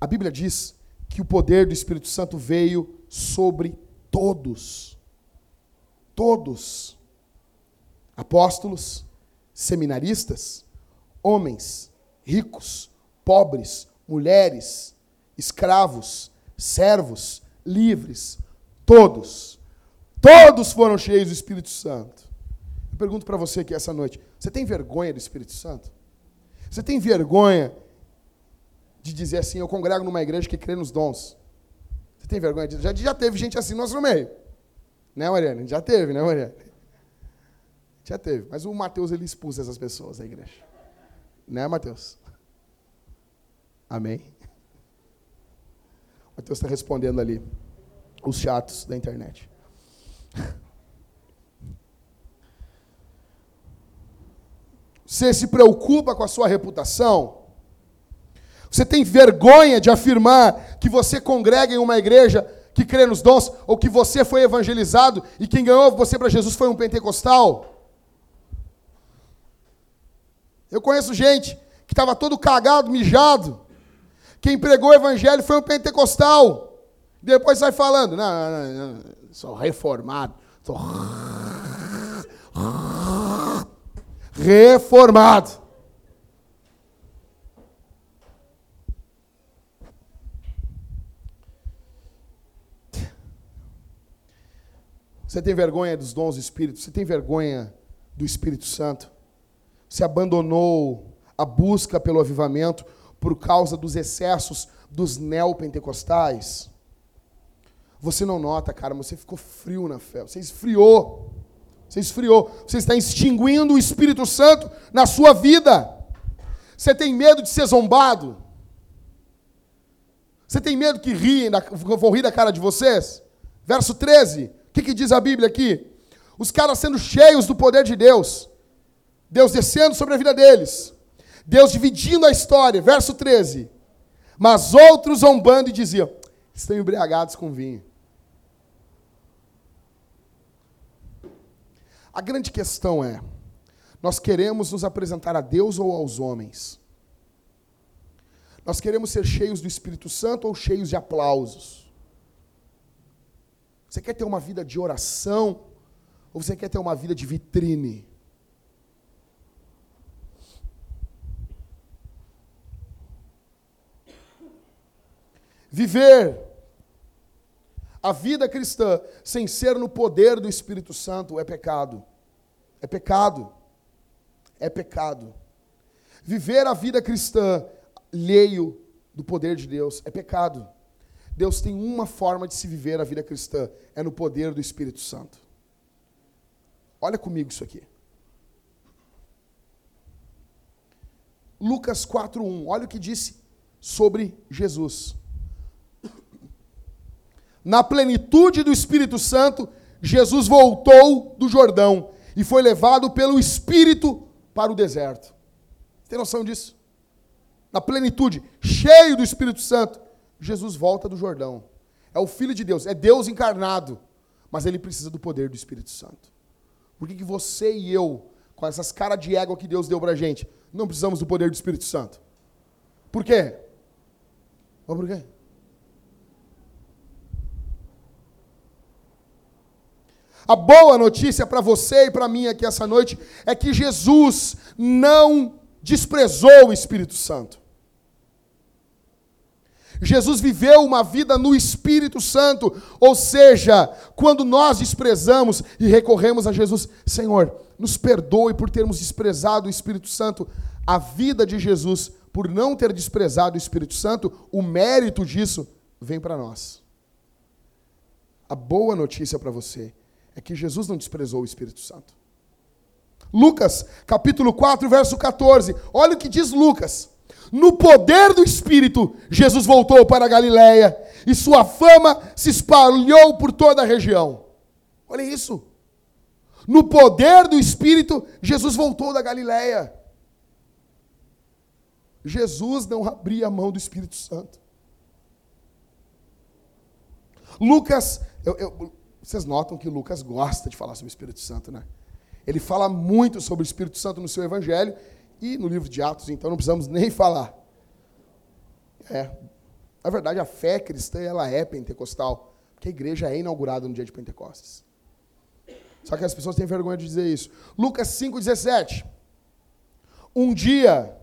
A Bíblia diz que o poder do Espírito Santo veio sobre todos. Todos. Apóstolos, seminaristas, homens, ricos, pobres, mulheres, escravos, servos, livres, todos. Todos foram cheios do Espírito Santo. Eu pergunto para você aqui essa noite: você tem vergonha do Espírito Santo? Você tem vergonha de dizer assim, eu congrego numa igreja que crê nos dons. Você tem vergonha disso? Já, já teve gente assim no nosso meio. Né, Mariana? Já teve, né, Mariana? Já teve. Mas o Mateus, ele expulsa essas pessoas da igreja. Né, Mateus? Amém? O Mateus está respondendo ali. Os chatos da internet. Você se preocupa com a sua reputação? Você tem vergonha de afirmar que você congrega em uma igreja que crê nos dons, ou que você foi evangelizado e quem ganhou você para Jesus foi um pentecostal? Eu conheço gente que estava todo cagado, mijado. Quem pregou o evangelho foi um pentecostal. Depois sai falando, não, não, não, sou reformado, sou reformado. Você tem vergonha dos dons do Espírito? Você tem vergonha do Espírito Santo? Você abandonou a busca pelo avivamento por causa dos excessos dos neopentecostais? Você não nota, cara, você ficou frio na fé. Você esfriou. Você esfriou. Você está extinguindo o Espírito Santo na sua vida. Você tem medo de ser zombado? Você tem medo que riem, vão rir da cara de vocês? Verso 13 que, que diz a Bíblia aqui? Os caras sendo cheios do poder de Deus. Deus descendo sobre a vida deles. Deus dividindo a história. Verso 13. Mas outros zombando e diziam: estão embriagados com vinho. A grande questão é: nós queremos nos apresentar a Deus ou aos homens? Nós queremos ser cheios do Espírito Santo ou cheios de aplausos? Você quer ter uma vida de oração ou você quer ter uma vida de vitrine? Viver a vida cristã sem ser no poder do Espírito Santo é pecado. É pecado. É pecado. Viver a vida cristã alheio do poder de Deus é pecado. Deus tem uma forma de se viver a vida cristã, é no poder do Espírito Santo. Olha comigo isso aqui. Lucas 4:1. Olha o que disse sobre Jesus. Na plenitude do Espírito Santo, Jesus voltou do Jordão e foi levado pelo Espírito para o deserto. Tem noção disso? Na plenitude, cheio do Espírito Santo, Jesus volta do Jordão. É o Filho de Deus, é Deus encarnado, mas ele precisa do poder do Espírito Santo. Por que, que você e eu, com essas caras de égua que Deus deu pra gente, não precisamos do poder do Espírito Santo? Por quê? Mas por quê? A boa notícia para você e para mim aqui essa noite é que Jesus não desprezou o Espírito Santo. Jesus viveu uma vida no Espírito Santo, ou seja, quando nós desprezamos e recorremos a Jesus, Senhor, nos perdoe por termos desprezado o Espírito Santo, a vida de Jesus, por não ter desprezado o Espírito Santo, o mérito disso vem para nós. A boa notícia para você é que Jesus não desprezou o Espírito Santo. Lucas, capítulo 4, verso 14. Olha o que diz Lucas. No poder do Espírito, Jesus voltou para a Galiléia e sua fama se espalhou por toda a região. Olha isso. No poder do Espírito, Jesus voltou da Galiléia. Jesus não abria a mão do Espírito Santo. Lucas, eu, eu, vocês notam que Lucas gosta de falar sobre o Espírito Santo, né? Ele fala muito sobre o Espírito Santo no seu Evangelho e no livro de Atos, então não precisamos nem falar. É, na verdade, a fé cristã ela é pentecostal, porque a igreja é inaugurada no dia de Pentecostes. Só que as pessoas têm vergonha de dizer isso. Lucas 5,17. Um dia,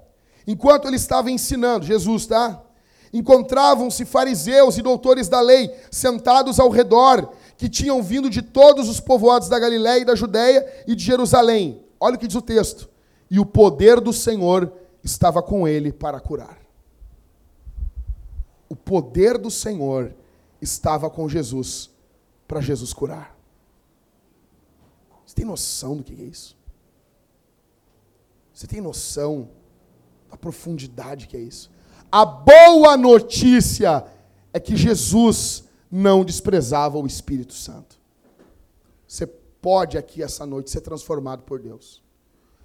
enquanto ele estava ensinando, Jesus, tá? Encontravam-se fariseus e doutores da lei sentados ao redor que tinham vindo de todos os povoados da Galiléia e da Judéia e de Jerusalém. Olha o que diz o texto. E o poder do Senhor estava com ele para curar. O poder do Senhor estava com Jesus para Jesus curar. Você tem noção do que é isso? Você tem noção da profundidade que é isso? A boa notícia é que Jesus não desprezava o Espírito Santo. Você pode aqui essa noite ser transformado por Deus.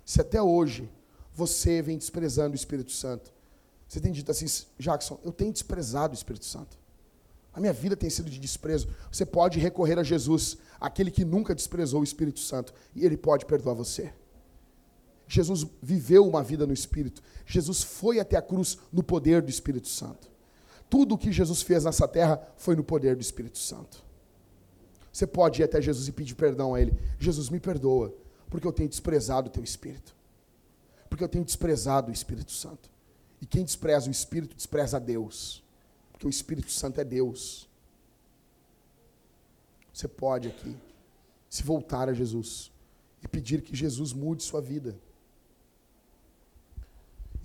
Se até hoje você vem desprezando o Espírito Santo, você tem dito assim, Jackson, eu tenho desprezado o Espírito Santo. A minha vida tem sido de desprezo. Você pode recorrer a Jesus, aquele que nunca desprezou o Espírito Santo, e ele pode perdoar você. Jesus viveu uma vida no Espírito. Jesus foi até a cruz no poder do Espírito Santo. Tudo o que Jesus fez nessa terra foi no poder do Espírito Santo. Você pode ir até Jesus e pedir perdão a Ele. Jesus, me perdoa, porque eu tenho desprezado o Teu Espírito. Porque eu tenho desprezado o Espírito Santo. E quem despreza o Espírito, despreza Deus. Porque o Espírito Santo é Deus. Você pode aqui se voltar a Jesus e pedir que Jesus mude sua vida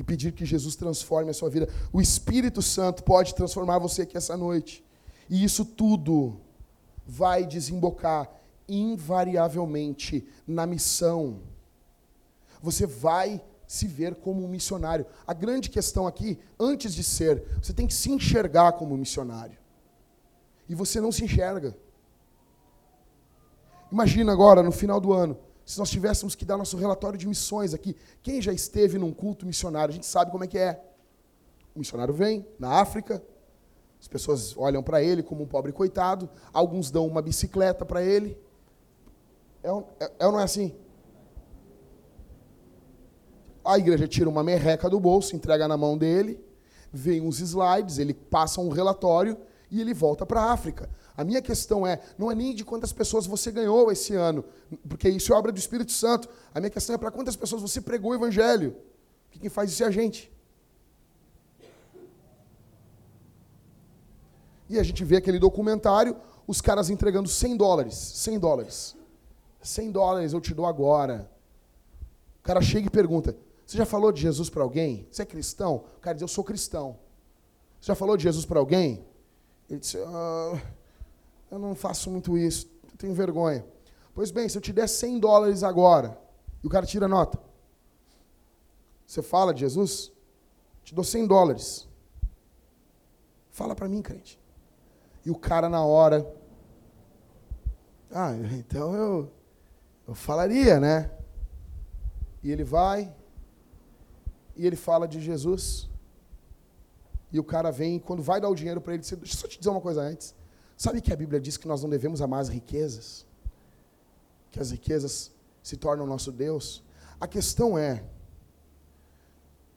e pedir que Jesus transforme a sua vida. O Espírito Santo pode transformar você aqui essa noite. E isso tudo vai desembocar invariavelmente na missão. Você vai se ver como um missionário. A grande questão aqui, antes de ser, você tem que se enxergar como um missionário. E você não se enxerga. Imagina agora, no final do ano, se nós tivéssemos que dar nosso relatório de missões aqui, quem já esteve num culto missionário, a gente sabe como é que é. O missionário vem na África, as pessoas olham para ele como um pobre coitado, alguns dão uma bicicleta para ele. É, é, é ou não é assim? A igreja tira uma merreca do bolso, entrega na mão dele, vem uns slides, ele passa um relatório e ele volta para a África. A minha questão é, não é nem de quantas pessoas você ganhou esse ano, porque isso é obra do Espírito Santo. A minha questão é para quantas pessoas você pregou o Evangelho. Porque quem faz isso é a gente. E a gente vê aquele documentário, os caras entregando 100 dólares. 100 dólares. 100 dólares eu te dou agora. O cara chega e pergunta: Você já falou de Jesus para alguém? Você é cristão? O cara diz: Eu sou cristão. Você já falou de Jesus para alguém? Ele disse: ah, Eu não faço muito isso, eu tenho vergonha. Pois bem, se eu te der 100 dólares agora, e o cara tira a nota, você fala de Jesus? Te dou 100 dólares. Fala para mim, crente. E o cara na hora. Ah, então eu, eu falaria, né? E ele vai, e ele fala de Jesus. E o cara vem, quando vai dar o dinheiro para ele, deixa eu só te dizer uma coisa antes. Sabe que a Bíblia diz que nós não devemos amar as riquezas? Que as riquezas se tornam nosso Deus? A questão é,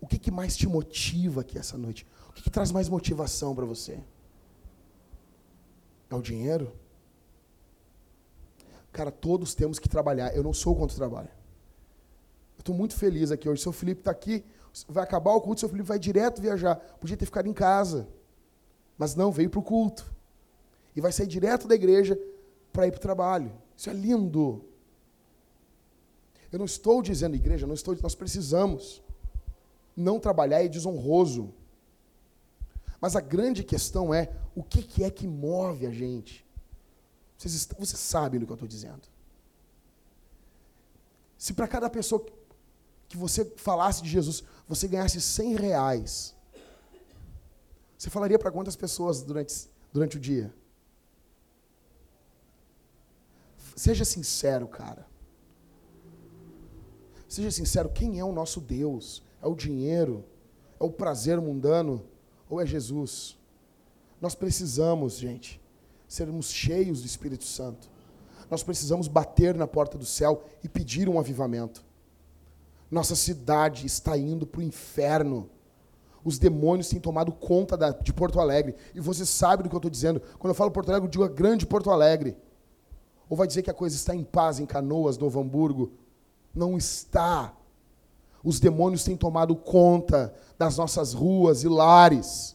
o que, que mais te motiva aqui essa noite? O que, que traz mais motivação para você? É o dinheiro? Cara, todos temos que trabalhar. Eu não sou contra o trabalho. Estou muito feliz aqui hoje. Seu Felipe está aqui, vai acabar o culto, seu Felipe vai direto viajar. Podia ter ficado em casa. Mas não, veio para o culto. E vai sair direto da igreja para ir para o trabalho. Isso é lindo. Eu não estou dizendo, igreja, não estou, nós precisamos. Não trabalhar é desonroso. Mas a grande questão é o que, é que move a gente. Vocês, vocês sabem do que eu estou dizendo. Se para cada pessoa que você falasse de Jesus, você ganhasse 100 reais, você falaria para quantas pessoas durante, durante o dia? Seja sincero, cara. Seja sincero, quem é o nosso Deus? É o dinheiro? É o prazer mundano? Ou é Jesus? Nós precisamos, gente, sermos cheios do Espírito Santo. Nós precisamos bater na porta do céu e pedir um avivamento. Nossa cidade está indo para o inferno. Os demônios têm tomado conta da, de Porto Alegre. E você sabe do que eu estou dizendo. Quando eu falo Porto Alegre, eu digo a grande Porto Alegre. Ou vai dizer que a coisa está em paz em Canoas, Novo Hamburgo? Não está. Os demônios têm tomado conta das nossas ruas e lares.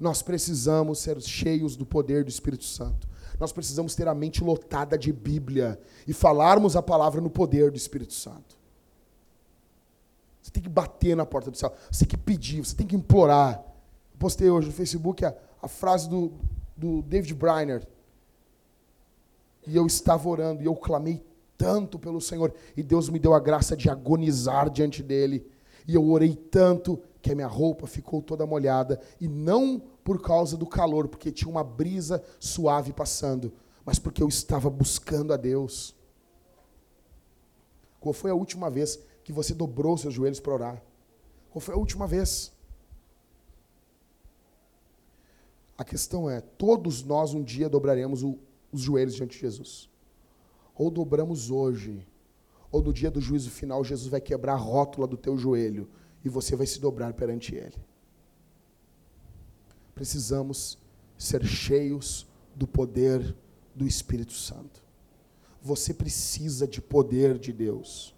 Nós precisamos ser cheios do poder do Espírito Santo. Nós precisamos ter a mente lotada de Bíblia e falarmos a palavra no poder do Espírito Santo. Você tem que bater na porta do céu. Você tem que pedir, você tem que implorar. Eu postei hoje no Facebook a, a frase do, do David Briner. E eu estava orando e eu clamei tanto pelo Senhor. E Deus me deu a graça de agonizar diante dele. E eu orei tanto que a minha roupa ficou toda molhada. E não por causa do calor, porque tinha uma brisa suave passando, mas porque eu estava buscando a Deus. Qual foi a última vez que você dobrou seus joelhos para orar? Qual foi a última vez? A questão é: todos nós um dia dobraremos o, os joelhos diante de Jesus. Ou dobramos hoje, ou no dia do juízo final, Jesus vai quebrar a rótula do teu joelho e você vai se dobrar perante Ele. Precisamos ser cheios do poder do Espírito Santo. Você precisa de poder de Deus.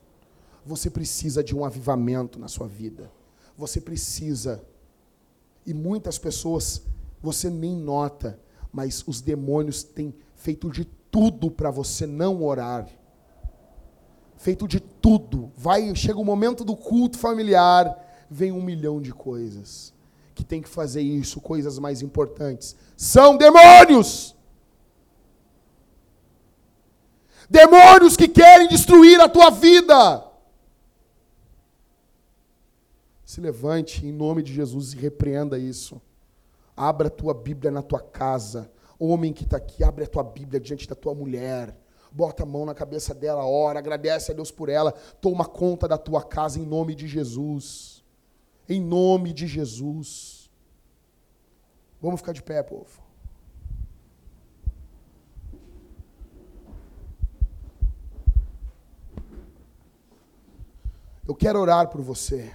Você precisa de um avivamento na sua vida. Você precisa. E muitas pessoas você nem nota, mas os demônios têm feito de tudo para você não orar. Feito de tudo. Vai, chega o momento do culto familiar, vem um milhão de coisas que tem que fazer isso, coisas mais importantes. São demônios. Demônios que querem destruir a tua vida. Se levante em nome de Jesus e repreenda isso. Abra a tua Bíblia na tua casa. Homem que está aqui, abre a tua Bíblia diante da tua mulher. Bota a mão na cabeça dela, ora, agradece a Deus por ela. Toma conta da tua casa em nome de Jesus. Em nome de Jesus. Vamos ficar de pé, povo. Eu quero orar por você.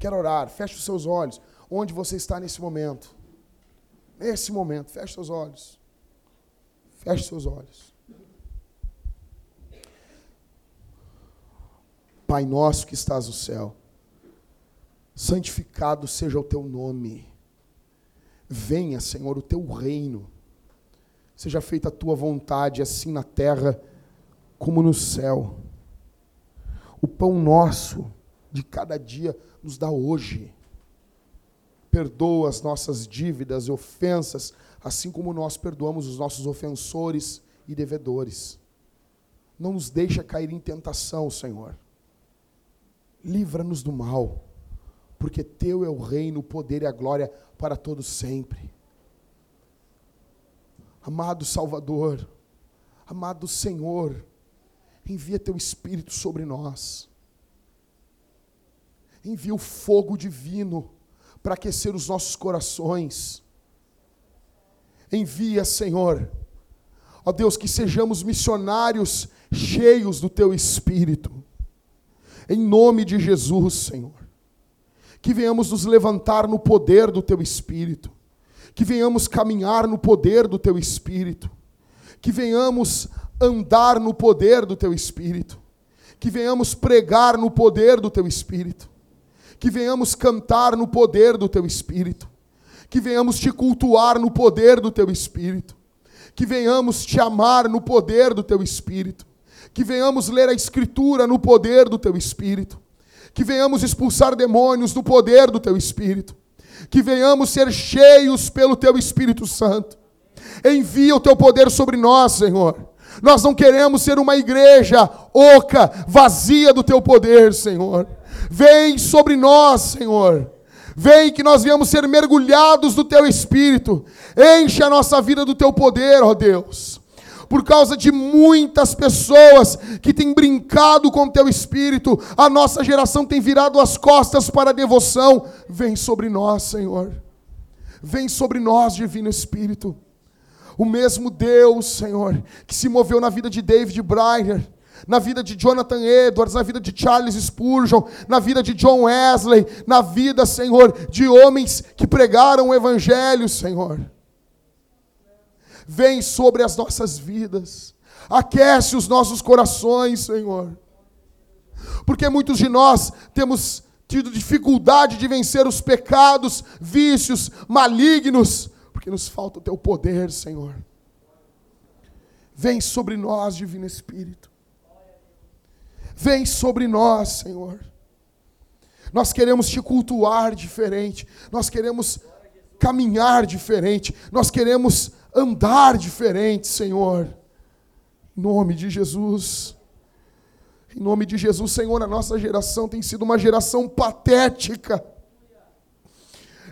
quero orar. Feche os seus olhos. Onde você está nesse momento? Nesse momento, feche seus olhos. Feche seus olhos. Pai nosso que estás no céu, santificado seja o teu nome. Venha, Senhor, o teu reino. Seja feita a tua vontade, assim na terra como no céu. O pão nosso de cada dia nos dá hoje. Perdoa as nossas dívidas e ofensas, assim como nós perdoamos os nossos ofensores e devedores. Não nos deixa cair em tentação, Senhor. Livra-nos do mal, porque teu é o reino, o poder e a glória para todos sempre. Amado Salvador, amado Senhor, envia teu Espírito sobre nós. Envia o fogo divino para aquecer os nossos corações. Envia, Senhor, ó Deus, que sejamos missionários cheios do teu Espírito. Em nome de Jesus, Senhor. Que venhamos nos levantar no poder do teu Espírito que venhamos caminhar no poder do teu Espírito, que venhamos andar no poder do teu Espírito, que venhamos pregar no poder do teu Espírito, que venhamos cantar no poder do teu Espírito, que venhamos te cultuar no poder do teu Espírito, que venhamos te amar no poder do teu Espírito, que venhamos ler a Escritura no poder do teu Espírito, que venhamos expulsar demônios no poder do teu Espírito que venhamos ser cheios pelo Teu Espírito Santo. Envia o Teu poder sobre nós, Senhor. Nós não queremos ser uma igreja oca, vazia do Teu poder, Senhor. Vem sobre nós, Senhor. Vem que nós viemos ser mergulhados do Teu Espírito. Enche a nossa vida do Teu poder, ó Deus por causa de muitas pessoas que têm brincado com teu espírito, a nossa geração tem virado as costas para a devoção. Vem sobre nós, Senhor. Vem sobre nós, Divino Espírito. O mesmo Deus, Senhor, que se moveu na vida de David Breyer, na vida de Jonathan Edwards, na vida de Charles Spurgeon, na vida de John Wesley, na vida, Senhor, de homens que pregaram o Evangelho, Senhor vem sobre as nossas vidas, aquece os nossos corações, Senhor. Porque muitos de nós temos tido dificuldade de vencer os pecados, vícios malignos, porque nos falta o teu poder, Senhor. Vem sobre nós, Divino Espírito. Vem sobre nós, Senhor. Nós queremos te cultuar diferente, nós queremos caminhar diferente, nós queremos andar diferente, Senhor. Em nome de Jesus. Em nome de Jesus, Senhor, a nossa geração tem sido uma geração patética.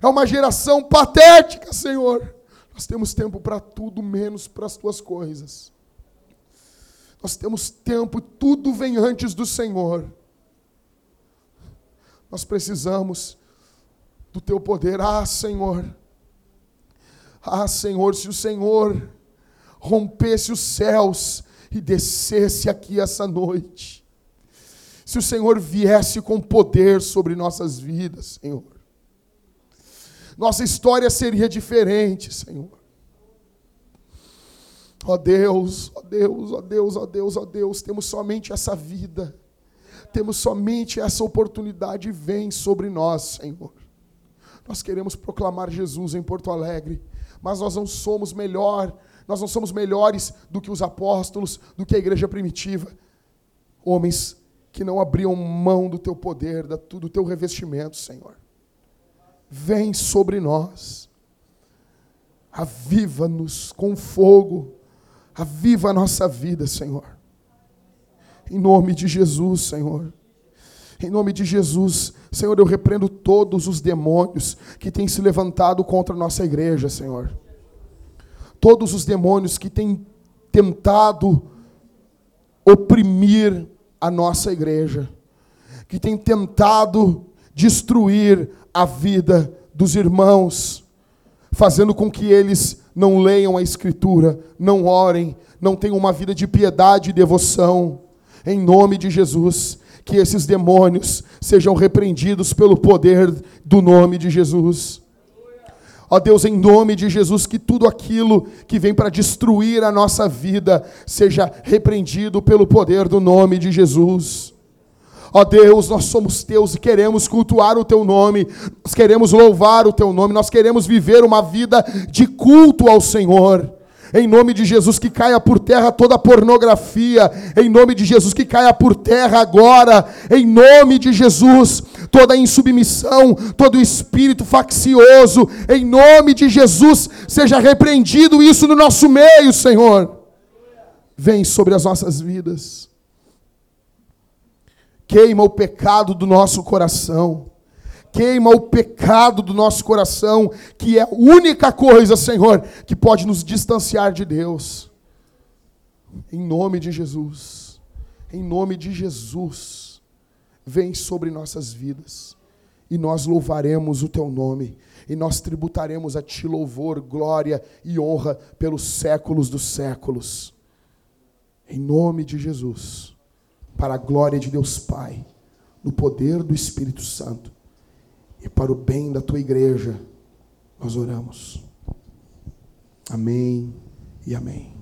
É uma geração patética, Senhor. Nós temos tempo para tudo, menos para as tuas coisas. Nós temos tempo, tudo vem antes do Senhor. Nós precisamos do teu poder. Ah, Senhor. Ah, Senhor, se o Senhor rompesse os céus e descesse aqui essa noite, se o Senhor viesse com poder sobre nossas vidas, Senhor, nossa história seria diferente, Senhor. Ó oh Deus, ó oh Deus, ó oh Deus, ó Deus, ó Deus, temos somente essa vida, temos somente essa oportunidade, vem sobre nós, Senhor. Nós queremos proclamar Jesus em Porto Alegre mas nós não somos melhor, nós não somos melhores do que os apóstolos, do que a igreja primitiva. Homens que não abriam mão do teu poder, do teu revestimento, Senhor. Vem sobre nós. Aviva-nos com fogo. Aviva a nossa vida, Senhor. Em nome de Jesus, Senhor. Em nome de Jesus, Senhor, eu repreendo todos os demônios que têm se levantado contra a nossa igreja, Senhor. Todos os demônios que têm tentado oprimir a nossa igreja, que têm tentado destruir a vida dos irmãos, fazendo com que eles não leiam a Escritura, não orem, não tenham uma vida de piedade e devoção. Em nome de Jesus, que esses demônios sejam repreendidos pelo poder do nome de Jesus. Ó Deus, em nome de Jesus, que tudo aquilo que vem para destruir a nossa vida seja repreendido pelo poder do nome de Jesus. Ó Deus, nós somos teus e queremos cultuar o teu nome, nós queremos louvar o teu nome, nós queremos viver uma vida de culto ao Senhor. Em nome de Jesus, que caia por terra toda pornografia. Em nome de Jesus, que caia por terra agora. Em nome de Jesus, toda insubmissão, todo espírito faccioso. Em nome de Jesus, seja repreendido isso no nosso meio, Senhor. Vem sobre as nossas vidas. Queima o pecado do nosso coração. Queima o pecado do nosso coração, que é a única coisa, Senhor, que pode nos distanciar de Deus. Em nome de Jesus, em nome de Jesus, vem sobre nossas vidas. E nós louvaremos o teu nome. E nós tributaremos a ti louvor, glória e honra pelos séculos dos séculos. Em nome de Jesus, para a glória de Deus Pai, no poder do Espírito Santo e para o bem da tua igreja, nós oramos. Amém e amém.